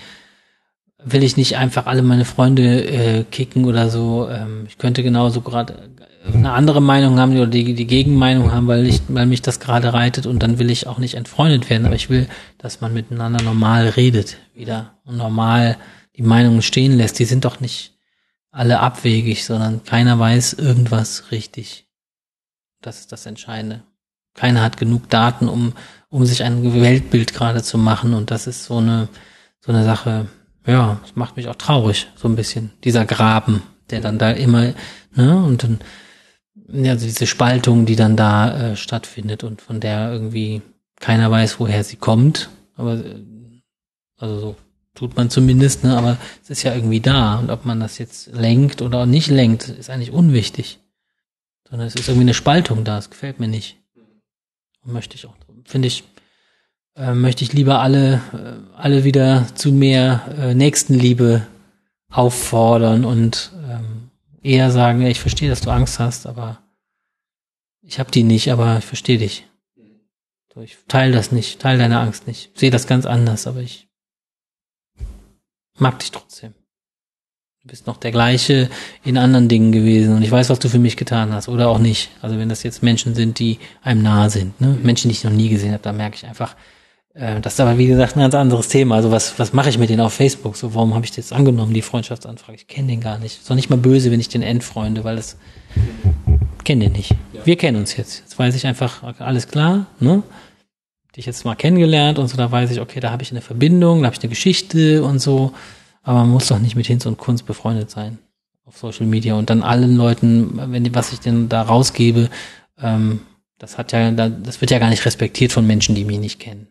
will ich nicht einfach alle meine Freunde äh, kicken oder so. Ähm, ich könnte genauso gerade eine andere Meinung haben oder die, die Gegenmeinung haben, weil ich, weil mich das gerade reitet und dann will ich auch nicht entfreundet werden, aber ich will, dass man miteinander normal redet wieder und normal die Meinungen stehen lässt. Die sind doch nicht alle abwegig, sondern keiner weiß irgendwas richtig. Das ist das Entscheidende. Keiner hat genug Daten, um, um sich ein Weltbild gerade zu machen und das ist so eine, so eine Sache, ja, das macht mich auch traurig, so ein bisschen. Dieser Graben, der dann da immer, ne, und dann, ja, also diese Spaltung, die dann da äh, stattfindet und von der irgendwie keiner weiß, woher sie kommt. Aber äh, also so tut man zumindest, ne? Aber es ist ja irgendwie da. Und ob man das jetzt lenkt oder nicht lenkt, ist eigentlich unwichtig. Sondern es ist irgendwie eine Spaltung da, es gefällt mir nicht. Möchte ich auch. Finde ich, äh, möchte ich lieber alle, äh, alle wieder zu mehr äh, Nächstenliebe auffordern und ähm, eher sagen, ich verstehe, dass du Angst hast, aber ich habe die nicht, aber ich verstehe dich. Ich teile das nicht, teile deine Angst nicht. Sehe das ganz anders, aber ich mag dich trotzdem. Du bist noch der gleiche in anderen Dingen gewesen und ich weiß, was du für mich getan hast oder auch nicht. Also wenn das jetzt Menschen sind, die einem nahe sind, ne? Menschen, die ich noch nie gesehen habe, da merke ich einfach, das ist aber wie gesagt ein ganz anderes Thema. Also was, was mache ich mit denen auf Facebook? So, warum habe ich das angenommen, die Freundschaftsanfrage? Ich kenne den gar nicht. Ist doch nicht mal böse, wenn ich den entfreunde, weil das kenne den nicht. Ja. Wir kennen uns jetzt. Jetzt weiß ich einfach, alles klar, ne? Dich jetzt mal kennengelernt und so, da weiß ich, okay, da habe ich eine Verbindung, da habe ich eine Geschichte und so. Aber man muss doch nicht mit Hinz und Kunst befreundet sein auf Social Media und dann allen Leuten, wenn was ich denn da rausgebe, ähm, das hat ja, das wird ja gar nicht respektiert von Menschen, die mich nicht kennen.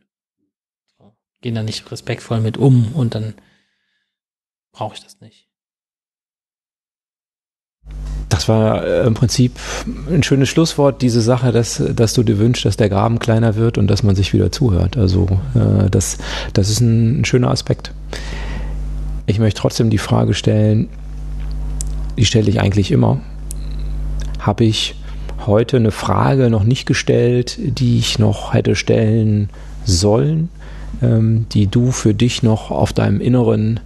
Gehen da nicht respektvoll mit um und dann brauche ich das nicht. Das war äh, im Prinzip ein schönes Schlusswort, diese Sache, dass, dass du dir wünschst, dass der Graben kleiner wird und dass man sich wieder zuhört. Also äh, das, das ist ein, ein schöner Aspekt. Ich möchte trotzdem die Frage stellen, die stelle ich eigentlich immer. Habe ich heute eine Frage noch nicht gestellt, die ich noch hätte stellen sollen, ähm, die du für dich noch auf deinem inneren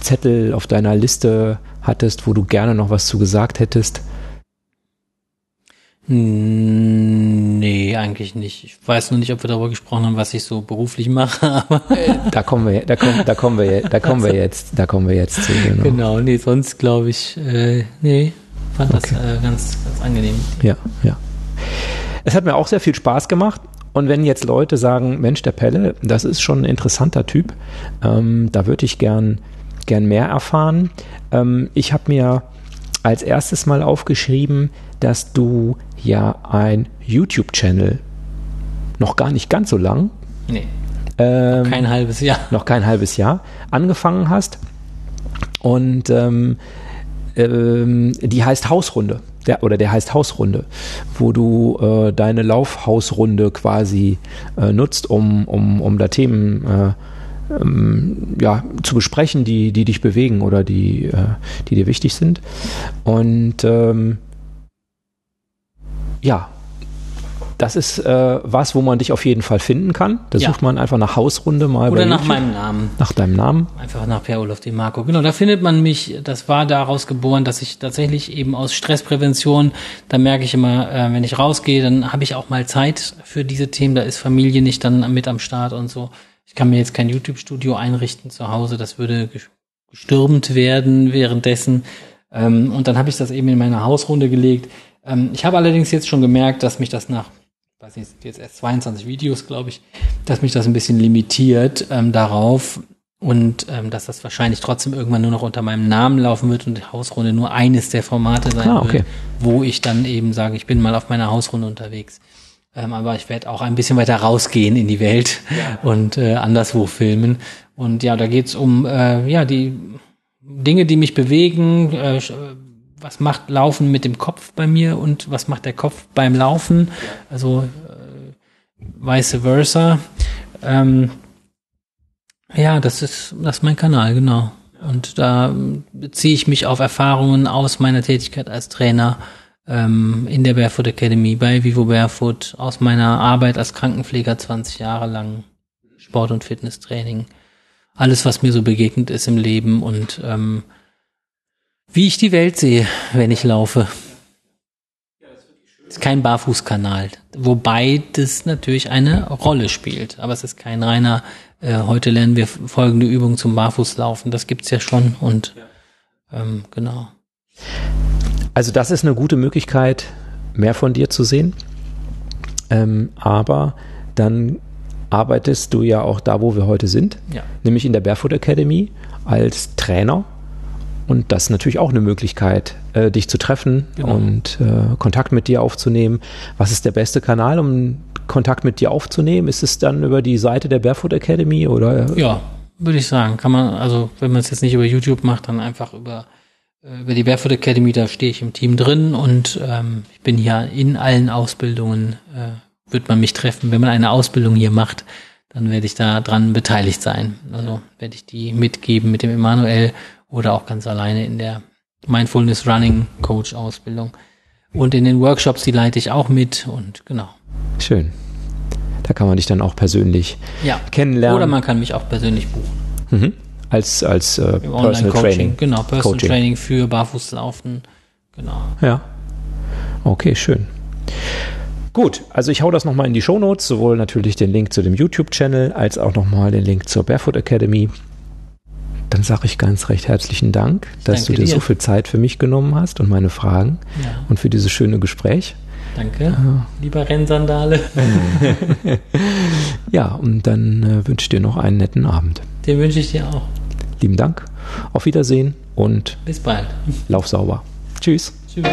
Zettel, auf deiner Liste hattest, wo du gerne noch was zu gesagt hättest? Nee, eigentlich nicht. Ich weiß nur nicht, ob wir darüber gesprochen haben, was ich so beruflich mache, aber da kommen wir, da kommen, da kommen wir, da kommen wir jetzt, da kommen wir jetzt zu. Genau, genau nee, sonst glaube ich, äh, nee, fand okay. das äh, ganz, ganz angenehm. Ja, ja. Es hat mir auch sehr viel Spaß gemacht. Und wenn jetzt Leute sagen, Mensch, der Pelle, das ist schon ein interessanter Typ, ähm, da würde ich gern, gern mehr erfahren. Ähm, ich habe mir als erstes mal aufgeschrieben, dass du ja ein YouTube-Channel noch gar nicht ganz so lang. Nee. Ähm, kein halbes Jahr. Noch kein halbes Jahr angefangen hast. Und ähm, ähm, die heißt Hausrunde. Der, oder der heißt Hausrunde, wo du äh, deine Laufhausrunde quasi äh, nutzt, um, um, um da Themen äh, ähm, ja, zu besprechen, die, die dich bewegen oder die, äh, die dir wichtig sind. Und ähm, ja, das ist äh, was, wo man dich auf jeden Fall finden kann. Da ja. sucht man einfach nach Hausrunde mal. Oder nach YouTube. meinem Namen. Nach deinem Namen. Einfach nach Per Olof de Marco. Genau, da findet man mich. Das war daraus geboren, dass ich tatsächlich eben aus Stressprävention, da merke ich immer, äh, wenn ich rausgehe, dann habe ich auch mal Zeit für diese Themen. Da ist Familie nicht dann mit am Start und so. Ich kann mir jetzt kein YouTube-Studio einrichten zu Hause. Das würde gestürmt werden währenddessen. Ähm, und dann habe ich das eben in meine Hausrunde gelegt ähm, ich habe allerdings jetzt schon gemerkt, dass mich das nach, weiß nicht, jetzt erst 22 Videos, glaube ich, dass mich das ein bisschen limitiert ähm, darauf und ähm, dass das wahrscheinlich trotzdem irgendwann nur noch unter meinem Namen laufen wird und die Hausrunde nur eines der Formate sein ah, okay. wird, wo ich dann eben sage, ich bin mal auf meiner Hausrunde unterwegs. Ähm, aber ich werde auch ein bisschen weiter rausgehen in die Welt ja. und äh, anderswo filmen. Und ja, da geht's um äh, ja die Dinge, die mich bewegen, äh, was macht Laufen mit dem Kopf bei mir und was macht der Kopf beim Laufen, also äh, vice versa. Ähm, ja, das ist, das ist mein Kanal, genau. Und da beziehe ich mich auf Erfahrungen aus meiner Tätigkeit als Trainer ähm, in der Barefoot Academy bei Vivo Barefoot, aus meiner Arbeit als Krankenpfleger 20 Jahre lang, Sport- und Fitnesstraining, alles, was mir so begegnet ist im Leben und ähm, wie ich die Welt sehe, wenn ich laufe. Es ist kein Barfußkanal, wobei das natürlich eine Rolle spielt. Aber es ist kein reiner, äh, heute lernen wir folgende Übung zum Barfußlaufen. Das gibt's ja schon und ähm, genau. Also das ist eine gute Möglichkeit, mehr von dir zu sehen. Ähm, aber dann arbeitest du ja auch da, wo wir heute sind, ja. nämlich in der Barefoot Academy als Trainer und das ist natürlich auch eine Möglichkeit, äh, dich zu treffen genau. und äh, Kontakt mit dir aufzunehmen. Was ist der beste Kanal, um Kontakt mit dir aufzunehmen? Ist es dann über die Seite der Barefoot Academy oder? Ja, würde ich sagen. Kann man, also wenn man es jetzt nicht über YouTube macht, dann einfach über, äh, über die Barefoot Academy, da stehe ich im Team drin und ähm, ich bin ja in allen Ausbildungen äh, wird man mich treffen. Wenn man eine Ausbildung hier macht, dann werde ich da dran beteiligt sein. Also werde ich die mitgeben mit dem Emanuel oder auch ganz alleine in der Mindfulness Running Coach Ausbildung. Und in den Workshops, die leite ich auch mit und genau. Schön. Da kann man dich dann auch persönlich Ja. kennenlernen. Oder man kann mich auch persönlich buchen. Mhm. Als, als äh, Personal. Training. Genau, Personal Coaching. Training für Barfußlaufen. Genau. Ja. Okay, schön. Gut, also ich hau das nochmal in die Shownotes, sowohl natürlich den Link zu dem YouTube-Channel als auch nochmal den Link zur Barefoot Academy. Dann sage ich ganz recht herzlichen Dank, dass du dir dir. so viel Zeit für mich genommen hast und meine Fragen Ja. und für dieses schöne Gespräch. Danke, lieber Rennsandale. Ja, und dann äh, wünsche ich dir noch einen netten Abend. Den wünsche ich dir auch. Lieben Dank, auf Wiedersehen und Bis bald. lauf sauber. Tschüss. Tschüss.